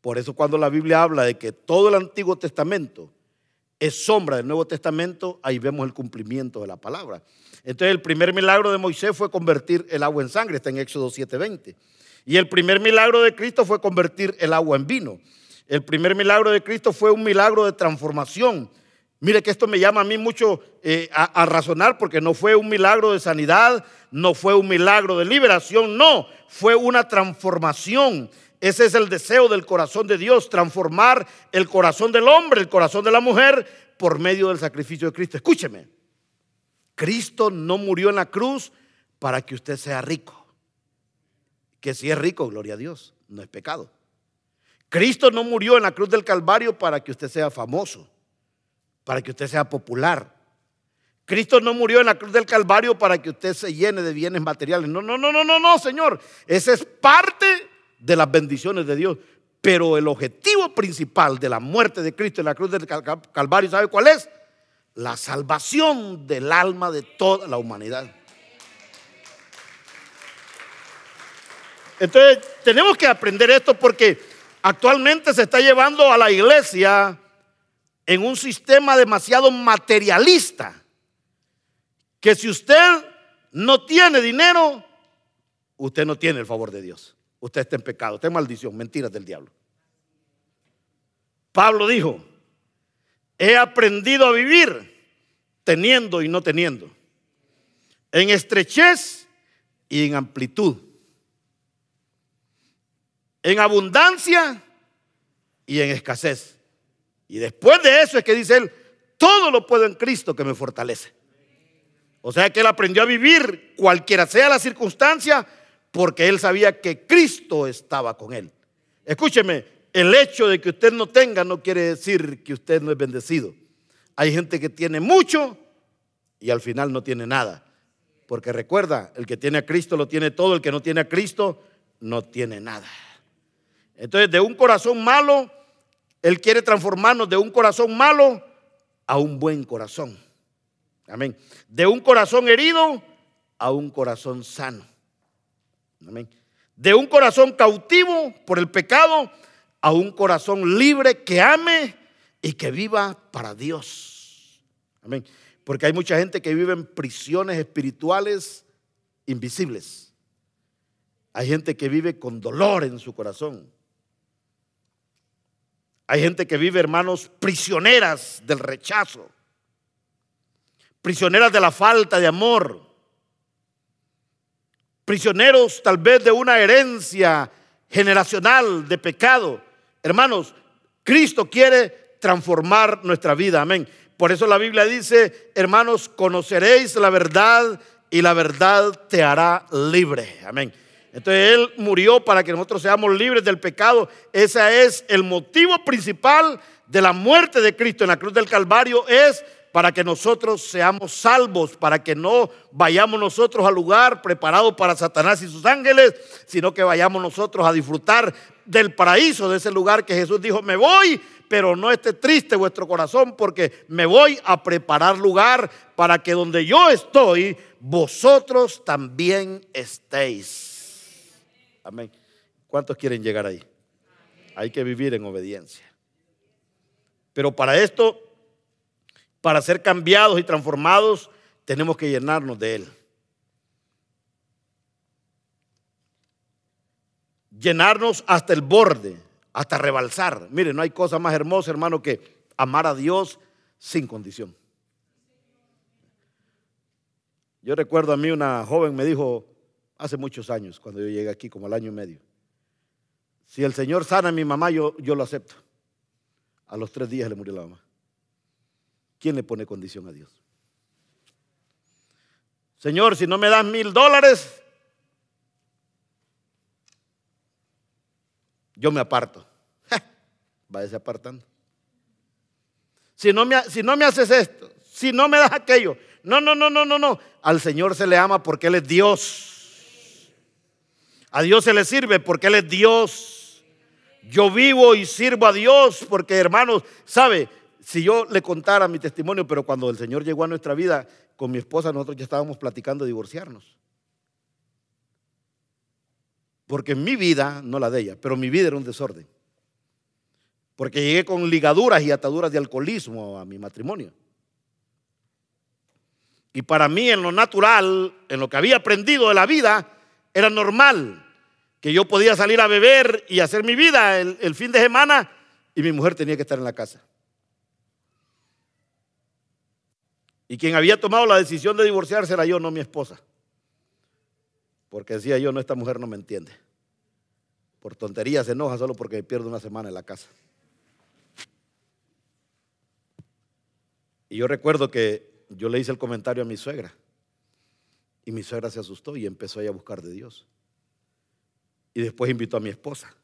Por eso cuando la Biblia habla de que todo el Antiguo Testamento es sombra del Nuevo Testamento, ahí vemos el cumplimiento de la palabra. Entonces el primer milagro de Moisés fue convertir el agua en sangre, está en Éxodo 7:20. Y el primer milagro de Cristo fue convertir el agua en vino. El primer milagro de Cristo fue un milagro de transformación. Mire que esto me llama a mí mucho eh, a, razonar porque no fue un milagro de sanidad, no fue un milagro de liberación, no, fue una transformación. Ese es el deseo del corazón de Dios, transformar el corazón del hombre, el corazón de la mujer por medio del sacrificio de Cristo. Escúcheme, Cristo no murió en la cruz para que usted sea rico. Que si es rico, gloria a Dios, no es pecado. Cristo no murió en la cruz del Calvario para que usted sea famoso, para que usted sea popular. Cristo no murió en la cruz del Calvario para que usted se llene de bienes materiales. No, no, no, no, no, no, Señor. Esa es parte de las bendiciones de Dios. Pero el objetivo principal de la muerte de Cristo en la cruz del Calvario, ¿sabe cuál es? La salvación del alma de toda la humanidad. Entonces, tenemos que aprender esto porque Actualmente se está llevando a la iglesia en un sistema demasiado materialista, que si usted no tiene dinero, usted no tiene el favor de Dios. Usted está en pecado, está en maldición, mentiras del diablo. Pablo dijo, he aprendido a vivir teniendo y no teniendo, en estrechez y en amplitud en abundancia y en escasez. Y después de eso es que dice él, todo lo puedo en Cristo que me fortalece. O sea que él aprendió a vivir cualquiera sea la circunstancia porque él sabía que Cristo estaba con él. Escúcheme, el hecho de que usted no tenga no quiere decir que usted no es bendecido. Hay gente que tiene mucho y al final no tiene nada. Porque recuerda, el que tiene a Cristo lo tiene todo, el que no tiene a Cristo no tiene nada. Entonces, de un corazón malo, Él quiere transformarnos de un corazón malo a un buen corazón. Amén. De un corazón herido a un corazón sano. Amén. De un corazón cautivo por el pecado a un corazón libre que ame y que viva para Dios. Amén. Porque hay mucha gente que vive en prisiones espirituales invisibles. Hay gente que vive con dolor en su corazón. Hay gente que vive, hermanos, prisioneras del rechazo, prisioneras de la falta de amor, prisioneros tal vez de una herencia generacional de pecado. Hermanos, Cristo quiere transformar nuestra vida, amén. Por eso la Biblia dice, hermanos, conoceréis la verdad y la verdad te hará libre, amén. Entonces Él murió para que nosotros seamos libres del pecado. Ese es el motivo principal de la muerte de Cristo en la cruz del Calvario, es para que nosotros seamos salvos, para que no vayamos nosotros al lugar preparado para Satanás y sus ángeles, sino que vayamos nosotros a disfrutar del paraíso, de ese lugar que Jesús dijo, me voy, pero no esté triste vuestro corazón porque me voy a preparar lugar para que donde yo estoy, vosotros también estéis. Amén. ¿Cuántos quieren llegar ahí? Hay que vivir en obediencia. Pero para esto, para ser cambiados y transformados, tenemos que llenarnos de Él. Llenarnos hasta el borde, hasta rebalsar. Mire, no hay cosa más hermosa, hermano, que amar a Dios sin condición. Yo recuerdo a mí una joven me dijo, hace muchos años, cuando yo llegué aquí, como al año y medio. Si el Señor sana a mi mamá, yo, yo lo acepto. A los tres días le murió la mamá. ¿Quién le pone condición a Dios? Señor, si no me das mil dólares, yo me aparto. Váyase apartando. Si no, me, si no me haces esto, si no me das aquello, no, no, no, no, no, no. Al Señor se le ama porque Él es Dios. A Dios se le sirve porque Él es Dios. Yo vivo y sirvo a Dios porque, hermanos, ¿sabe? Si yo le contara mi testimonio, pero cuando el Señor llegó a nuestra vida, con mi esposa nosotros ya estábamos platicando de divorciarnos. Porque mi vida, no la de ella, pero mi vida era un desorden. Porque llegué con ligaduras y ataduras de alcoholismo a mi matrimonio. Y para mí en lo natural, en lo que había aprendido de la vida, era normal que yo podía salir a beber y hacer mi vida el, fin de semana y mi mujer tenía que estar en la casa. Y quien había tomado la decisión de divorciarse era yo, no mi esposa. Porque decía yo, no, esta mujer no me entiende. Por tonterías se enoja solo porque pierdo una semana en la casa. Y yo recuerdo que yo le hice el comentario a mi suegra. Y mi suegra se asustó y empezó a buscar de Dios. Y después invitó a mi esposa.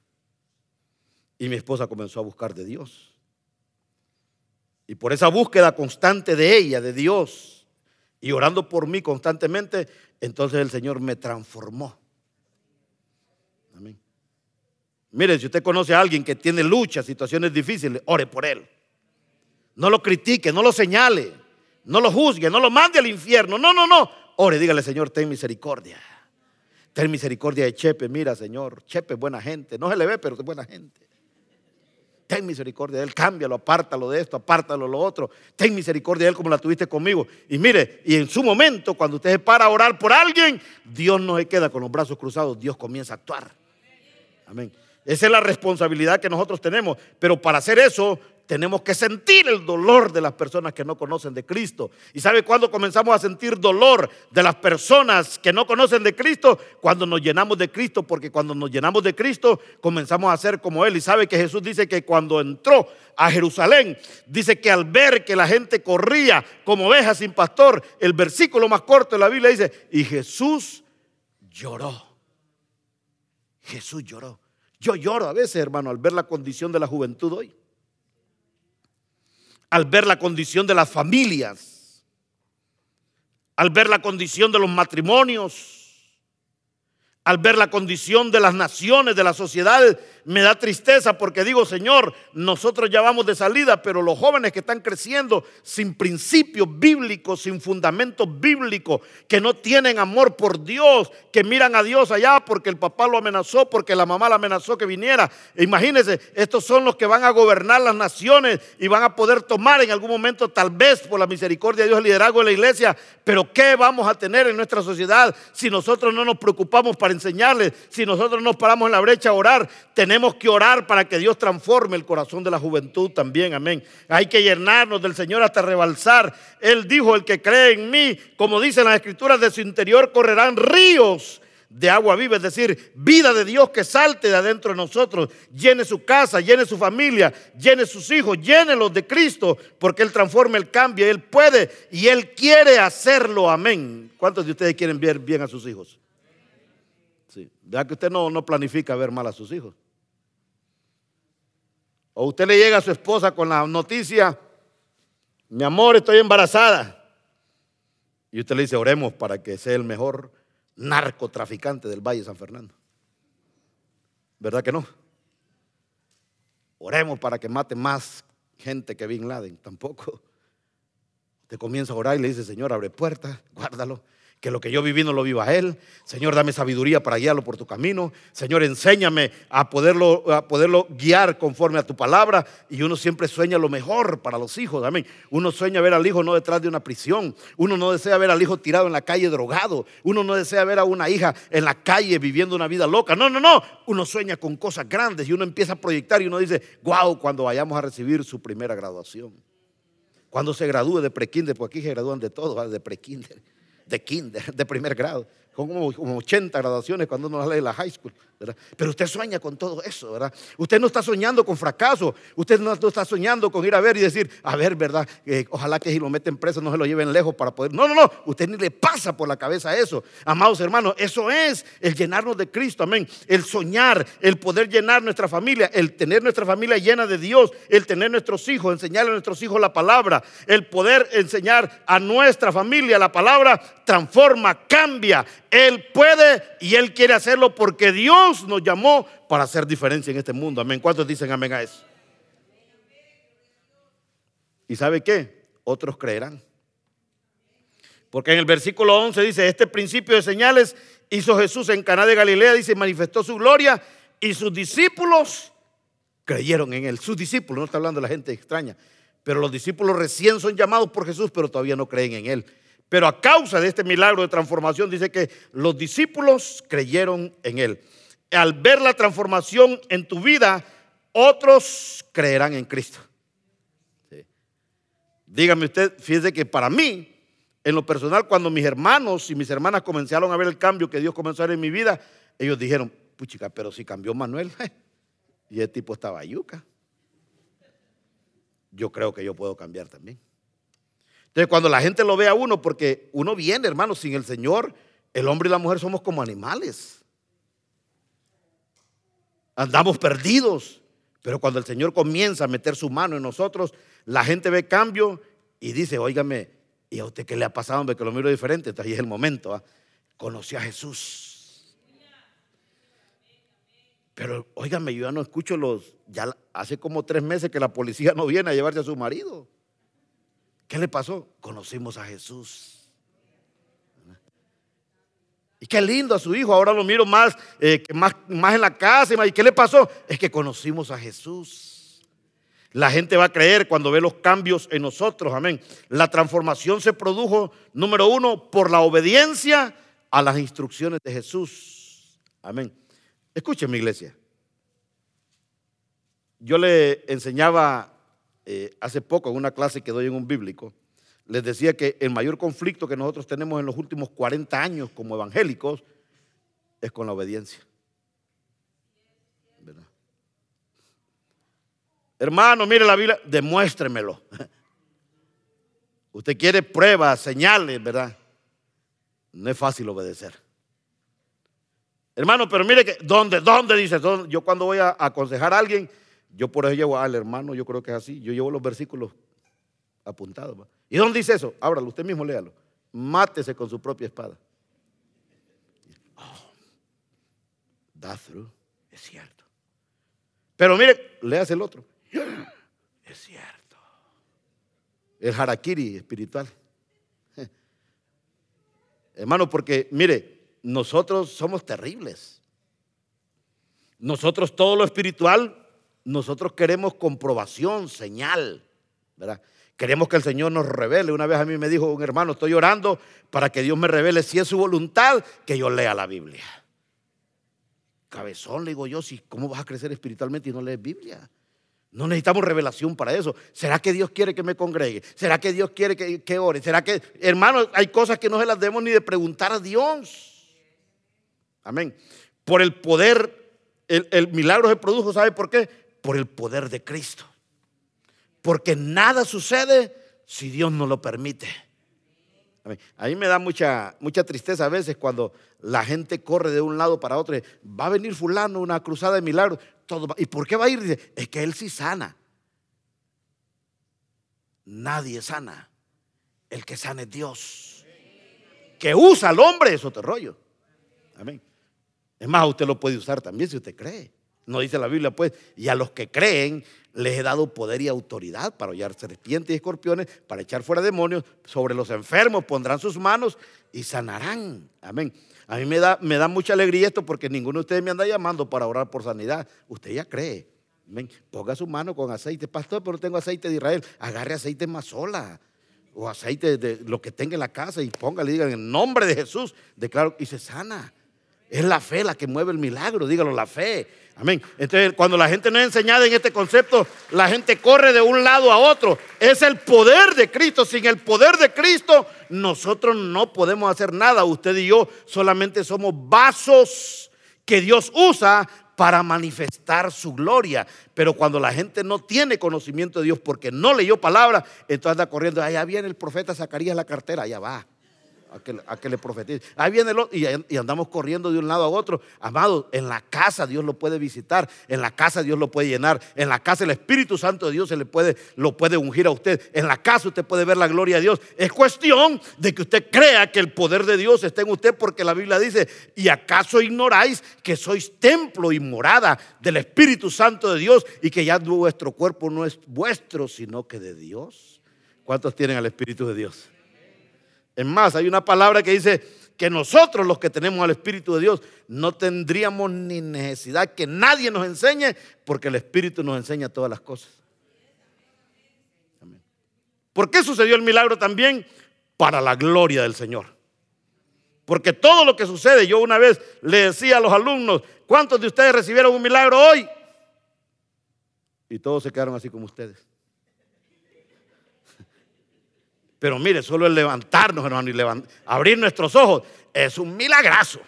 Y mi esposa comenzó a buscar de Dios. Y por esa búsqueda constante de ella, de Dios, y orando por mí constantemente, entonces el Señor me transformó. Amén. Mire, si usted conoce a alguien que tiene luchas, situaciones difíciles, ore por él. No lo critique, no lo señale, no lo juzgue, no lo mande al infierno. No, no, no. Ore, dígale, Señor, ten misericordia. Ten misericordia de Chepe. Mira, Señor, Chepe es buena gente. No se le ve, pero es buena gente. Ten misericordia de él, cámbialo, apártalo de esto, apártalo de lo otro. Ten misericordia de él como la tuviste conmigo. Y mire, y en su momento, cuando usted se para a orar por alguien, Dios no se queda con los brazos cruzados, Dios comienza a actuar. Amén. Esa es la responsabilidad que nosotros tenemos. Pero para hacer eso, tenemos que sentir el dolor de las personas que no conocen de Cristo. ¿Y sabe cuándo comenzamos a sentir dolor de las personas que no conocen de Cristo? Cuando nos llenamos de Cristo, porque cuando nos llenamos de Cristo comenzamos a ser como Él. Y sabe que Jesús dice que cuando entró a Jerusalén, dice que al ver que la gente corría como ovejas sin pastor, el versículo más corto de la Biblia dice, y Jesús lloró. Jesús lloró. Yo lloro a veces, hermano, al ver la condición de la juventud hoy al ver la condición de las familias, al ver la condición de los matrimonios, al ver la condición de las naciones, de las sociedades, me da tristeza porque digo, Señor, nosotros ya vamos de salida, pero los jóvenes que están creciendo sin principios bíblicos, sin fundamentos bíblicos, que no tienen amor por Dios, que miran a Dios allá porque el papá lo amenazó, porque la mamá lo amenazó que viniera. Imagínense, estos son los que van a gobernar las naciones y van a poder tomar en algún momento, tal vez por la misericordia de Dios, el liderazgo de la iglesia. Pero ¿qué vamos a tener en nuestra sociedad si nosotros no nos preocupamos para enseñarles, si nosotros nos paramos en la brecha a orar? Tenemos que orar para que Dios transforme el corazón de la juventud también, amén. Hay que llenarnos del Señor hasta rebalsar. Él dijo, el que cree en mí, como dicen las escrituras, de su interior correrán ríos de agua viva, es decir, vida de Dios que salte de adentro de nosotros, llene su casa, llene su familia, llene sus hijos, los de Cristo, porque Él transforma, Él cambia, Él puede y Él quiere hacerlo, amén. ¿Cuántos de ustedes quieren ver bien a sus hijos? Sí. Vea que usted no, no planifica ver mal a sus hijos. O usted le llega a su esposa con la noticia, mi amor, estoy embarazada. Y usted le dice, oremos para que sea el mejor narcotraficante del Valle de San Fernando. ¿Verdad que no? Oremos para que mate más gente que Bin Laden. Tampoco. Usted comienza a orar y le dice, Señor, abre puertas, guárdalo que lo que yo viví no lo viva Él. Señor, dame sabiduría para guiarlo por tu camino. Señor, enséñame a poderlo, a poderlo guiar conforme a tu palabra. Y uno siempre sueña lo mejor para los hijos. Amén. Uno sueña ver al hijo no detrás de una prisión. Uno no desea ver al hijo tirado en la calle drogado. Uno no desea ver a una hija en la calle viviendo una vida loca. No, no, no. Uno sueña con cosas grandes y uno empieza a proyectar y uno dice, wow, cuando vayamos a recibir su primera graduación. Cuando se gradúe de prekinder, porque aquí se gradúan de todo, de prekinder de kinder, de primer grado, con como, 80 graduaciones cuando uno lee la high school. Pero usted sueña con todo eso, ¿verdad? Usted no está soñando con fracaso, usted no, está soñando con ir a ver y decir, a ver, ¿verdad? ojalá que si lo meten preso no se lo lleven lejos para poder... No, no, no, usted ni le pasa por la cabeza eso. Amados hermanos, eso es el llenarnos de Cristo, amén. El soñar, el poder llenar nuestra familia, el tener nuestra familia llena de Dios, el tener nuestros hijos, enseñarle a nuestros hijos la palabra, el poder enseñar a nuestra familia la palabra, transforma, cambia. Él puede y Él quiere hacerlo porque Dios nos llamó para hacer diferencia en este mundo. Amén. ¿Cuántos dicen amén a eso? ¿Y sabe qué? Otros creerán. Porque en el versículo 11 dice, este principio de señales hizo Jesús en Caná de Galilea, dice, manifestó su gloria y sus discípulos creyeron en él. Sus discípulos, no está hablando de la gente extraña, pero los discípulos recién son llamados por Jesús, pero todavía no creen en él. Pero a causa de este milagro de transformación dice que los discípulos creyeron en él al ver la transformación en tu vida, otros creerán en Cristo. Dígame usted, fíjese que para mí, en lo personal, cuando mis hermanos y mis hermanas comenzaron a ver el cambio que Dios comenzó a hacer en mi vida, ellos dijeron, puchica, pero si cambió Manuel, y el tipo estaba yuca. Yo creo que yo puedo cambiar también. Entonces, cuando la gente lo ve a uno, porque uno viene, hermano, sin el Señor, el hombre y la mujer somos como animales andamos perdidos. Pero cuando el Señor comienza a meter su mano en nosotros, la gente ve cambio y dice, óigame, ¿y a usted qué le ha pasado? Hombre, que lo miro diferente. Entonces ahí es el momento. ¿ah? Conoció a Jesús. Pero óigame, yo ya no escucho los, ya hace como tres meses que la policía no viene a llevarse a su marido. ¿Qué le pasó? Conocimos a Jesús. Y qué lindo a su hijo, ahora lo miro más, eh, más, más en la casa. ¿Y qué le pasó? Es que conocimos a Jesús. La gente va a creer cuando ve los cambios en nosotros, amén. La transformación se produjo, número uno, por la obediencia a las instrucciones de Jesús. Amén. Escuchen mi iglesia. Yo le enseñaba eh, hace poco en una clase que doy en un bíblico les decía que el mayor conflicto que nosotros tenemos en los últimos 40 años como evangélicos es con la obediencia. Hermano, mire la Biblia, demuéstremelo. Usted quiere pruebas, señales, ¿verdad? No es fácil obedecer. Hermano, pero mire que, ¿dónde? ¿Dónde dice? Yo cuando voy a aconsejar a alguien, yo por eso llevo al hermano, yo creo que es así, yo llevo los versículos apuntados. ¿Y dónde dice eso? Ábralo, usted mismo léalo. mátese con su propia espada. Oh, that's es cierto. Pero mire, léase el otro. Es cierto. El harakiri espiritual. Hermano, porque mire, nosotros somos terribles. Nosotros todo lo espiritual, nosotros queremos comprobación, señal, ¿verdad? Queremos que el Señor nos revele. Una vez a mí me dijo un hermano, estoy orando para que Dios me revele si es su voluntad que yo lea la Biblia. Cabezón, le digo yo, si, ¿cómo vas a crecer espiritualmente y no lees Biblia? No necesitamos revelación para eso. ¿Será que Dios quiere que me congregue? ¿Será que Dios quiere que, que ore? ¿Será que, hermanos, hay cosas que no se las debemos ni de preguntar a Dios? Amén. Por el poder el, milagro se produjo, ¿sabe por qué? Por el poder de Cristo. Porque nada sucede si Dios no lo permite. A mí me da mucha, mucha tristeza a veces cuando la gente corre de un lado para otro. Va a venir fulano, una cruzada de milagros. Todo ¿Y por qué va a ir? Dice, es que él sí sana. Nadie sana. El que sana es Dios. Que usa al hombre es otro rollo. Amén. Es más, usted lo puede usar también si usted cree. No dice la Biblia, pues, y a los que creen les he dado poder y autoridad para hollar serpientes y escorpiones, para echar fuera demonios, sobre los enfermos pondrán sus manos y sanarán. Amén. A mí me da, me da mucha alegría esto porque ninguno de ustedes me anda llamando para orar por sanidad. Usted ya cree. Amén. Ponga su mano con aceite. Pastor, pero no tengo aceite de Israel. Agarre aceite más sola o aceite de lo que tenga en la casa y póngale, digan en nombre de Jesús, declaro y se sana. Es la fe la que mueve el milagro, dígalo, la fe. Amén. Entonces, cuando la gente no es enseñada en este concepto, la gente corre de un lado a otro. Es el poder de Cristo. Sin el poder de Cristo, nosotros no podemos hacer nada. Usted y yo solamente somos vasos que Dios usa para manifestar su gloria. Pero cuando la gente no tiene conocimiento de Dios porque no leyó palabra, entonces anda corriendo. Allá viene el profeta Zacarías la cartera, allá va a que, le profetice. Ahí viene el otro y, andamos corriendo de un lado a otro. Amado, en la casa Dios lo puede visitar, en la casa Dios lo puede llenar, en la casa el Espíritu Santo de Dios se le puede, lo puede ungir a usted, en la casa usted puede ver la gloria de Dios. Es cuestión de que usted crea que el poder de Dios está en usted porque la Biblia dice, ¿y acaso ignoráis que sois templo y morada del Espíritu Santo de Dios y que ya vuestro cuerpo no es vuestro, sino que de Dios? ¿Cuántos tienen al Espíritu de Dios? Es más, hay una palabra que dice que nosotros los que tenemos al Espíritu de Dios no tendríamos ni necesidad que nadie nos enseñe porque el Espíritu nos enseña todas las cosas. ¿Por qué sucedió el milagro también? Para la gloria del Señor. Porque todo lo que sucede, yo una vez le decía a los alumnos, ¿cuántos de ustedes recibieron un milagro hoy? Y todos se quedaron así como ustedes. Pero mire, solo el levantarnos, hermano, y abrir nuestros ojos es un milagrazo.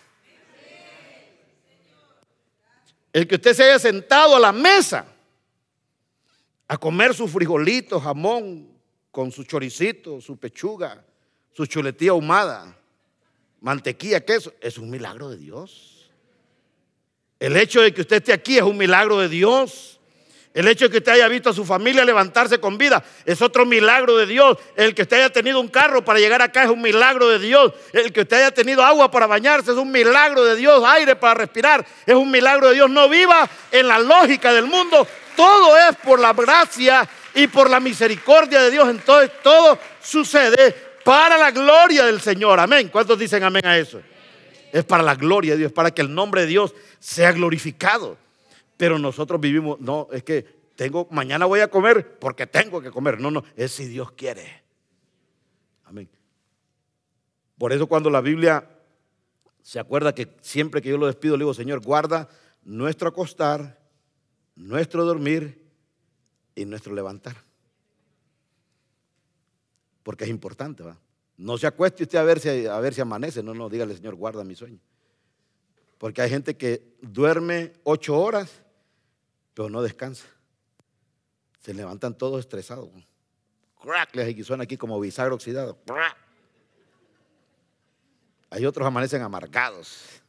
El que usted se haya sentado a la mesa a comer su frijolito, jamón, con su choricito, su pechuga, su chuletilla ahumada, mantequilla, queso, es un milagro de Dios. El hecho de que usted esté aquí es un milagro de Dios. El hecho de que usted haya visto a su familia levantarse con vida es otro milagro de Dios. El que usted haya tenido un carro para llegar acá es un milagro de Dios. El que usted haya tenido agua para bañarse es un milagro de Dios. Aire para respirar es un milagro de Dios. No viva en la lógica del mundo. Todo es por la gracia y por la misericordia de Dios. Entonces todo sucede para la gloria del Señor. Amén. ¿Cuántos dicen amén a eso? Es para la gloria de Dios, para que el nombre de Dios sea glorificado. Pero nosotros vivimos, no, es que tengo, mañana voy a comer porque tengo que comer. No, no, es si Dios quiere. Amén. Por eso cuando la Biblia se acuerda que siempre que yo lo despido, le digo, Señor, guarda nuestro acostar, nuestro dormir y nuestro levantar. Porque es importante, ¿va? No se acueste usted a ver si, a ver si amanece. No, no, dígale, Señor, guarda mi sueño. Porque hay gente que duerme ocho horas pero no descansa. Se levantan todos estresados. Crack, les suena aquí como bisagra oxidado. Hay otros amanecen amargados.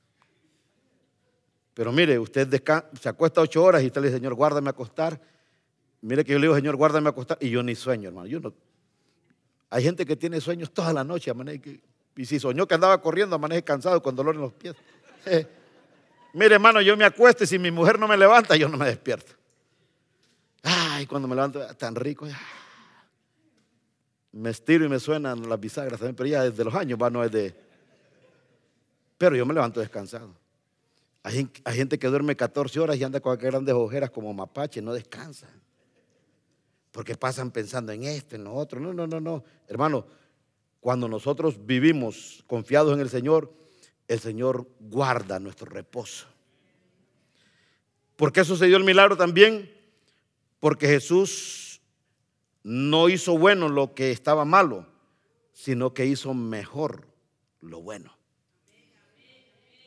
Pero mire, usted se acuesta ocho horas y usted le dice, Señor, guárdame a acostar. Mire que yo le digo, Señor, guárdame a acostar. Y yo ni sueño, hermano. Yo no. Hay gente que tiene sueños toda la noche, y si soñó que andaba corriendo, amanece cansado con dolor en los pies. Mire, hermano, yo me acuesto y si mi mujer no me levanta, yo no me despierto. Ay, cuando me levanto, tan rico. Me estiro y me suenan las bisagras también, pero ya desde los años va, no es de. Pero yo me levanto descansado. Hay, gente que duerme 14 horas y anda con grandes ojeras como mapache, no descansa. Porque pasan pensando en esto, en lo otro. No, no, no, no. Hermano, cuando nosotros vivimos confiados en el Señor, el Señor guarda nuestro reposo. ¿Por qué sucedió el milagro también? Porque Jesús no hizo bueno lo que estaba malo, sino que hizo mejor lo bueno.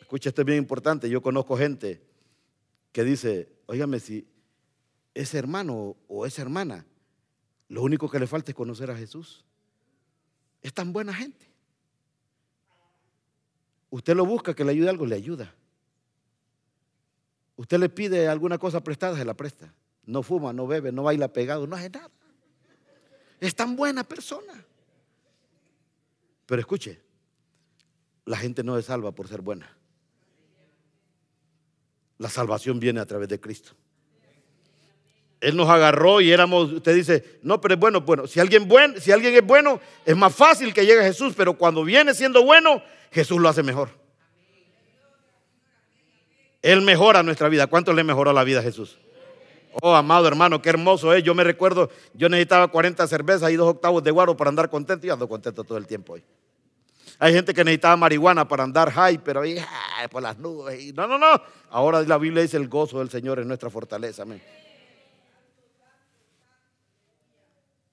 Escucha, esto es bien importante. Yo conozco gente que dice, óigame, si ese hermano o esa hermana, lo único que le falta es conocer a Jesús. Es tan buena gente. Usted lo busca que le ayude algo, le ayuda. Usted le pide alguna cosa prestada, se la presta no fuma, no bebe, no baila pegado, no hace nada. Es tan buena persona. Pero escuche, la gente no se salva por ser buena. La salvación viene a través de Cristo. Él nos agarró y éramos, usted dice, no, pero es bueno, bueno, si alguien, buen, si alguien es bueno, es más fácil que llegue a Jesús, pero cuando viene siendo bueno, Jesús lo hace mejor. Él mejora nuestra vida. ¿Cuánto le mejoró la vida a Jesús? Oh, amado hermano, qué hermoso es. Yo me recuerdo, yo necesitaba 40 cervezas y dos octavos de guaro para andar contento y ando contento todo el tiempo hoy. Hay gente que necesitaba marihuana para andar high, pero ahí por las nubes. no, no, no. Ahora la Biblia dice el gozo del Señor es nuestra fortaleza. Amén.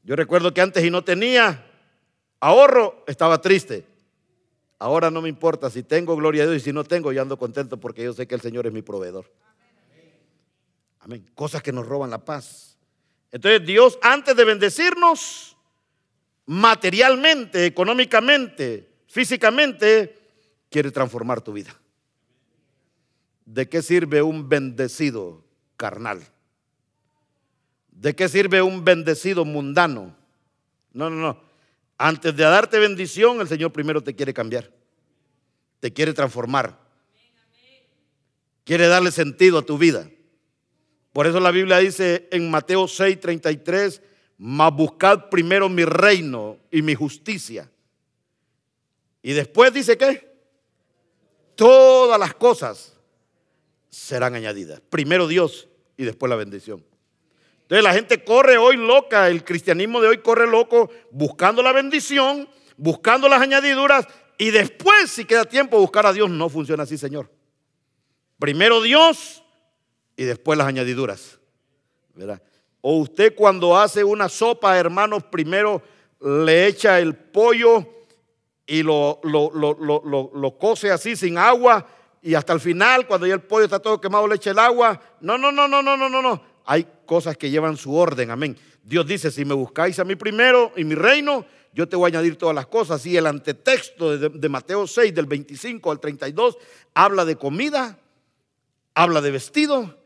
Yo recuerdo que antes y no tenía ahorro, estaba triste. Ahora no me importa si tengo gloria a Dios y si no tengo, yo ando contento porque yo sé que el Señor es mi proveedor. Amén. Cosas que nos roban la paz. Entonces Dios, antes de bendecirnos materialmente, económicamente, físicamente, quiere transformar tu vida. ¿De qué sirve un bendecido carnal? ¿De qué sirve un bendecido mundano? No, no, no. Antes de darte bendición, el Señor primero te quiere cambiar. Te quiere transformar. Quiere darle sentido a tu vida. Por eso la Biblia dice en Mateo 6, 33, mas buscad primero mi reino y mi justicia. Y después dice que todas las cosas serán añadidas. Primero Dios y después la bendición. La gente corre hoy loca, el cristianismo de hoy corre loco buscando la bendición, buscando las añadiduras y después si queda tiempo buscar a Dios. No funciona así, Señor. Primero Dios y después las añadiduras. O usted cuando hace una sopa, hermanos, primero le echa el pollo y lo, lo, lo, lo, cose así sin agua y hasta el final, cuando ya el pollo está todo quemado, le echa el agua. No, no, no, no, no, no, no, no. Hay cosas que llevan su orden, amén. Dios dice, si me buscáis a mí primero y mi reino, yo te voy a añadir todas las cosas. Y el antetexto de, Mateo 6, del 25 al 32, habla de comida, habla de vestido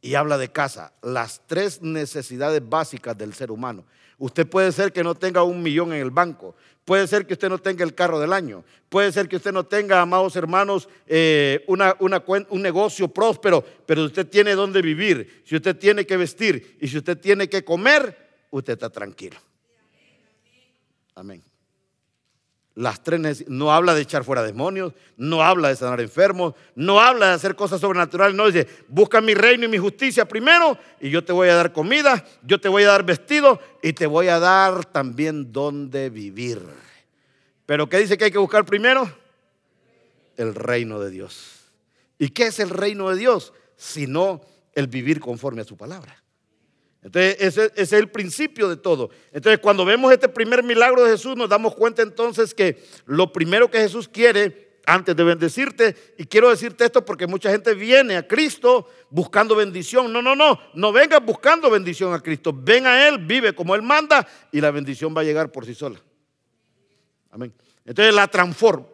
y habla de casa, las tres necesidades básicas del ser humano. Usted puede ser que no tenga un millón en el banco, puede ser que usted no tenga el carro del año, puede ser que usted no tenga, amados hermanos, eh, una, un negocio próspero, pero usted tiene dónde vivir, si usted tiene que vestir y si usted tiene que comer, usted está tranquilo. Amén. Las tres no habla de echar fuera demonios, no habla de sanar enfermos, no habla de hacer cosas sobrenaturales, no dice, busca mi reino y mi justicia primero y yo te voy a dar comida, yo te voy a dar vestido y te voy a dar también donde vivir. Pero ¿qué dice que hay que buscar primero? El reino de Dios. ¿Y qué es el reino de Dios? Sino el vivir conforme a su palabra. Entonces, ese, es el principio de todo. Entonces, cuando vemos este primer milagro de Jesús, nos damos cuenta entonces que lo primero que Jesús quiere antes de bendecirte, y quiero decirte esto porque mucha gente viene a Cristo buscando bendición. No, no, no, no vengas buscando bendición a Cristo. Ven a Él, vive como Él manda y la bendición va a llegar por sí sola. Amén. Entonces la,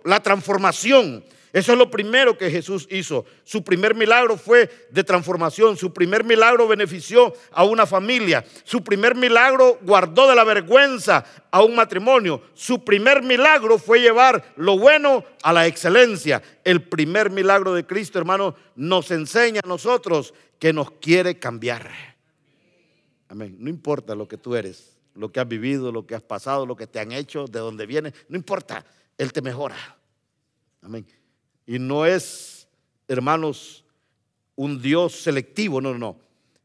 la transformación eso es lo primero que Jesús hizo. Su primer milagro fue de transformación. Su primer milagro benefició a una familia. Su primer milagro guardó de la vergüenza a un matrimonio. Su primer milagro fue llevar lo bueno a la excelencia. El primer milagro de Cristo, hermano, nos enseña a nosotros que nos quiere cambiar. Amén. No importa lo que tú eres, lo que has vivido, lo que has pasado, lo que te han hecho, de dónde vienes, no importa. Él te mejora. Amén. Y no es, hermanos, un Dios selectivo, no, no.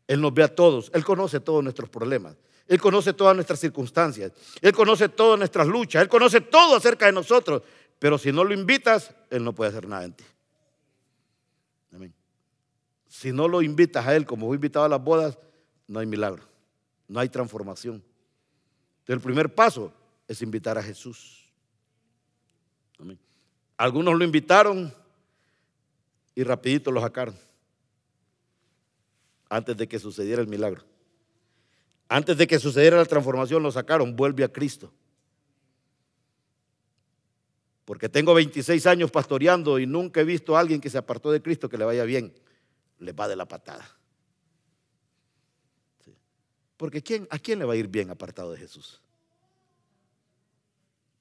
Él nos ve a todos, Él conoce todos nuestros problemas, Él conoce todas nuestras circunstancias, Él conoce todas nuestras luchas, Él conoce todo acerca de nosotros, pero si no lo invitas, Él no puede hacer nada en ti. Amén. Si no lo invitas a Él como fue invitado a las bodas, no hay milagro, no hay transformación. Entonces, el primer paso es invitar a Jesús. Amén. Algunos lo invitaron y rapidito lo sacaron. Antes de que sucediera el milagro. Antes de que sucediera la transformación lo sacaron. Vuelve a Cristo. Porque tengo 26 años pastoreando y nunca he visto a alguien que se apartó de Cristo que le vaya bien. Le va de la patada. Porque ¿quién, ¿a quién le va a ir bien apartado de Jesús?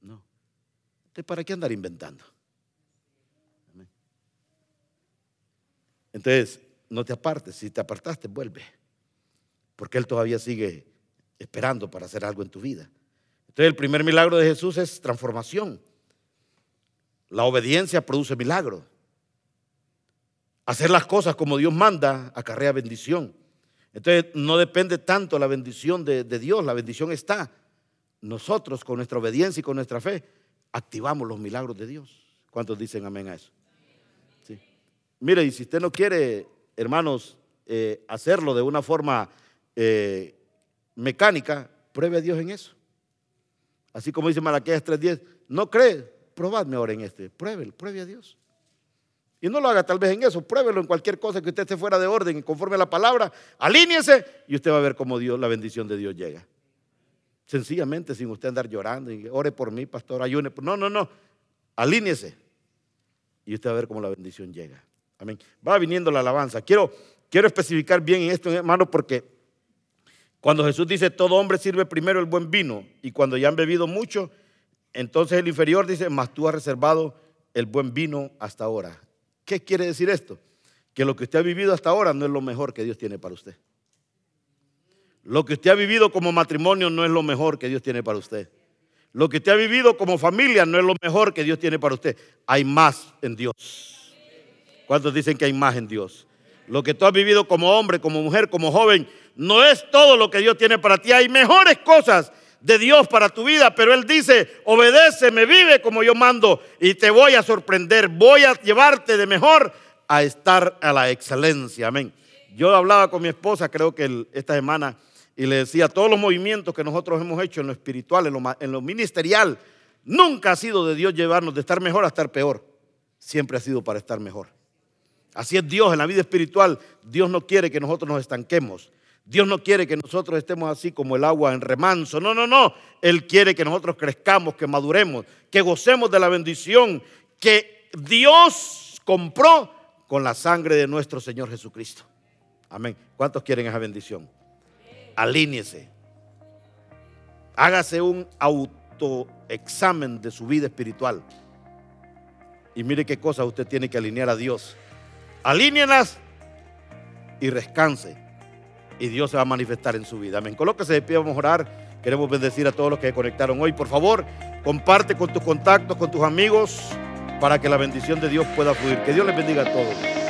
No. Entonces, ¿para qué andar inventando? Entonces, no te apartes. Si te apartaste, vuelve. Porque Él todavía sigue esperando para hacer algo en tu vida. Entonces, el primer milagro de Jesús es transformación. La obediencia produce milagro. Hacer las cosas como Dios manda acarrea bendición. Entonces, no depende tanto la bendición de, de Dios, la bendición está. Nosotros, con nuestra obediencia y con nuestra fe, activamos los milagros de Dios. ¿Cuántos dicen amén a eso? Mire, y si usted no quiere, hermanos, eh, hacerlo de una forma eh, mecánica, pruebe a Dios en eso. Así como dice Malaquías 3.10, no cree, probadme ahora en este, pruebe, pruebe a Dios. Y no lo haga tal vez en eso, pruébelo en cualquier cosa que usted esté fuera de orden conforme a la palabra, alíñese y usted va a ver cómo Dios, la bendición de Dios llega. Sencillamente, sin usted andar llorando y ore por mí, pastor, ayune. No, no, no, alíñese y usted va a ver cómo la bendición llega. Va viniendo la alabanza. Quiero, quiero especificar bien en esto, hermano, porque cuando Jesús dice todo hombre sirve primero el buen vino y cuando ya han bebido mucho, entonces el inferior dice, mas tú has reservado el buen vino hasta ahora. ¿Qué quiere decir esto? Que lo que usted ha vivido hasta ahora no es lo mejor que Dios tiene para usted. Lo que usted ha vivido como matrimonio no es lo mejor que Dios tiene para usted. Lo que usted ha vivido como familia no es lo mejor que Dios tiene para usted. Hay más en Dios. ¿Cuántos dicen que hay más en Dios? Lo que tú has vivido como hombre, como mujer, como joven, no es todo lo que Dios tiene para ti. Hay mejores cosas de Dios para tu vida, pero Él dice, obedece, me vive como yo mando y te voy a sorprender, voy a llevarte de mejor a estar a la excelencia. Amén. Yo hablaba con mi esposa, creo que esta semana, y le decía, todos los movimientos que nosotros hemos hecho en lo espiritual, en lo ministerial, nunca ha sido de Dios llevarnos de estar mejor a estar peor. Siempre ha sido para estar mejor. Así es Dios en la vida espiritual. Dios no quiere que nosotros nos estanquemos. Dios no quiere que nosotros estemos así como el agua en remanso. No, no, no. Él quiere que nosotros crezcamos, que maduremos, que gocemos de la bendición que Dios compró con la sangre de nuestro Señor Jesucristo. Amén. ¿Cuántos quieren esa bendición? Alíñese. Hágase un autoexamen de su vida espiritual. Y mire qué cosas usted tiene que alinear a Dios alíñelas y descanse. Y Dios se va a manifestar en su vida. Amén. Colóquese de pie, vamos a orar. Queremos bendecir a todos los que se conectaron hoy. Por favor, comparte con tus contactos, con tus amigos, para que la bendición de Dios pueda fluir. Que Dios les bendiga a todos.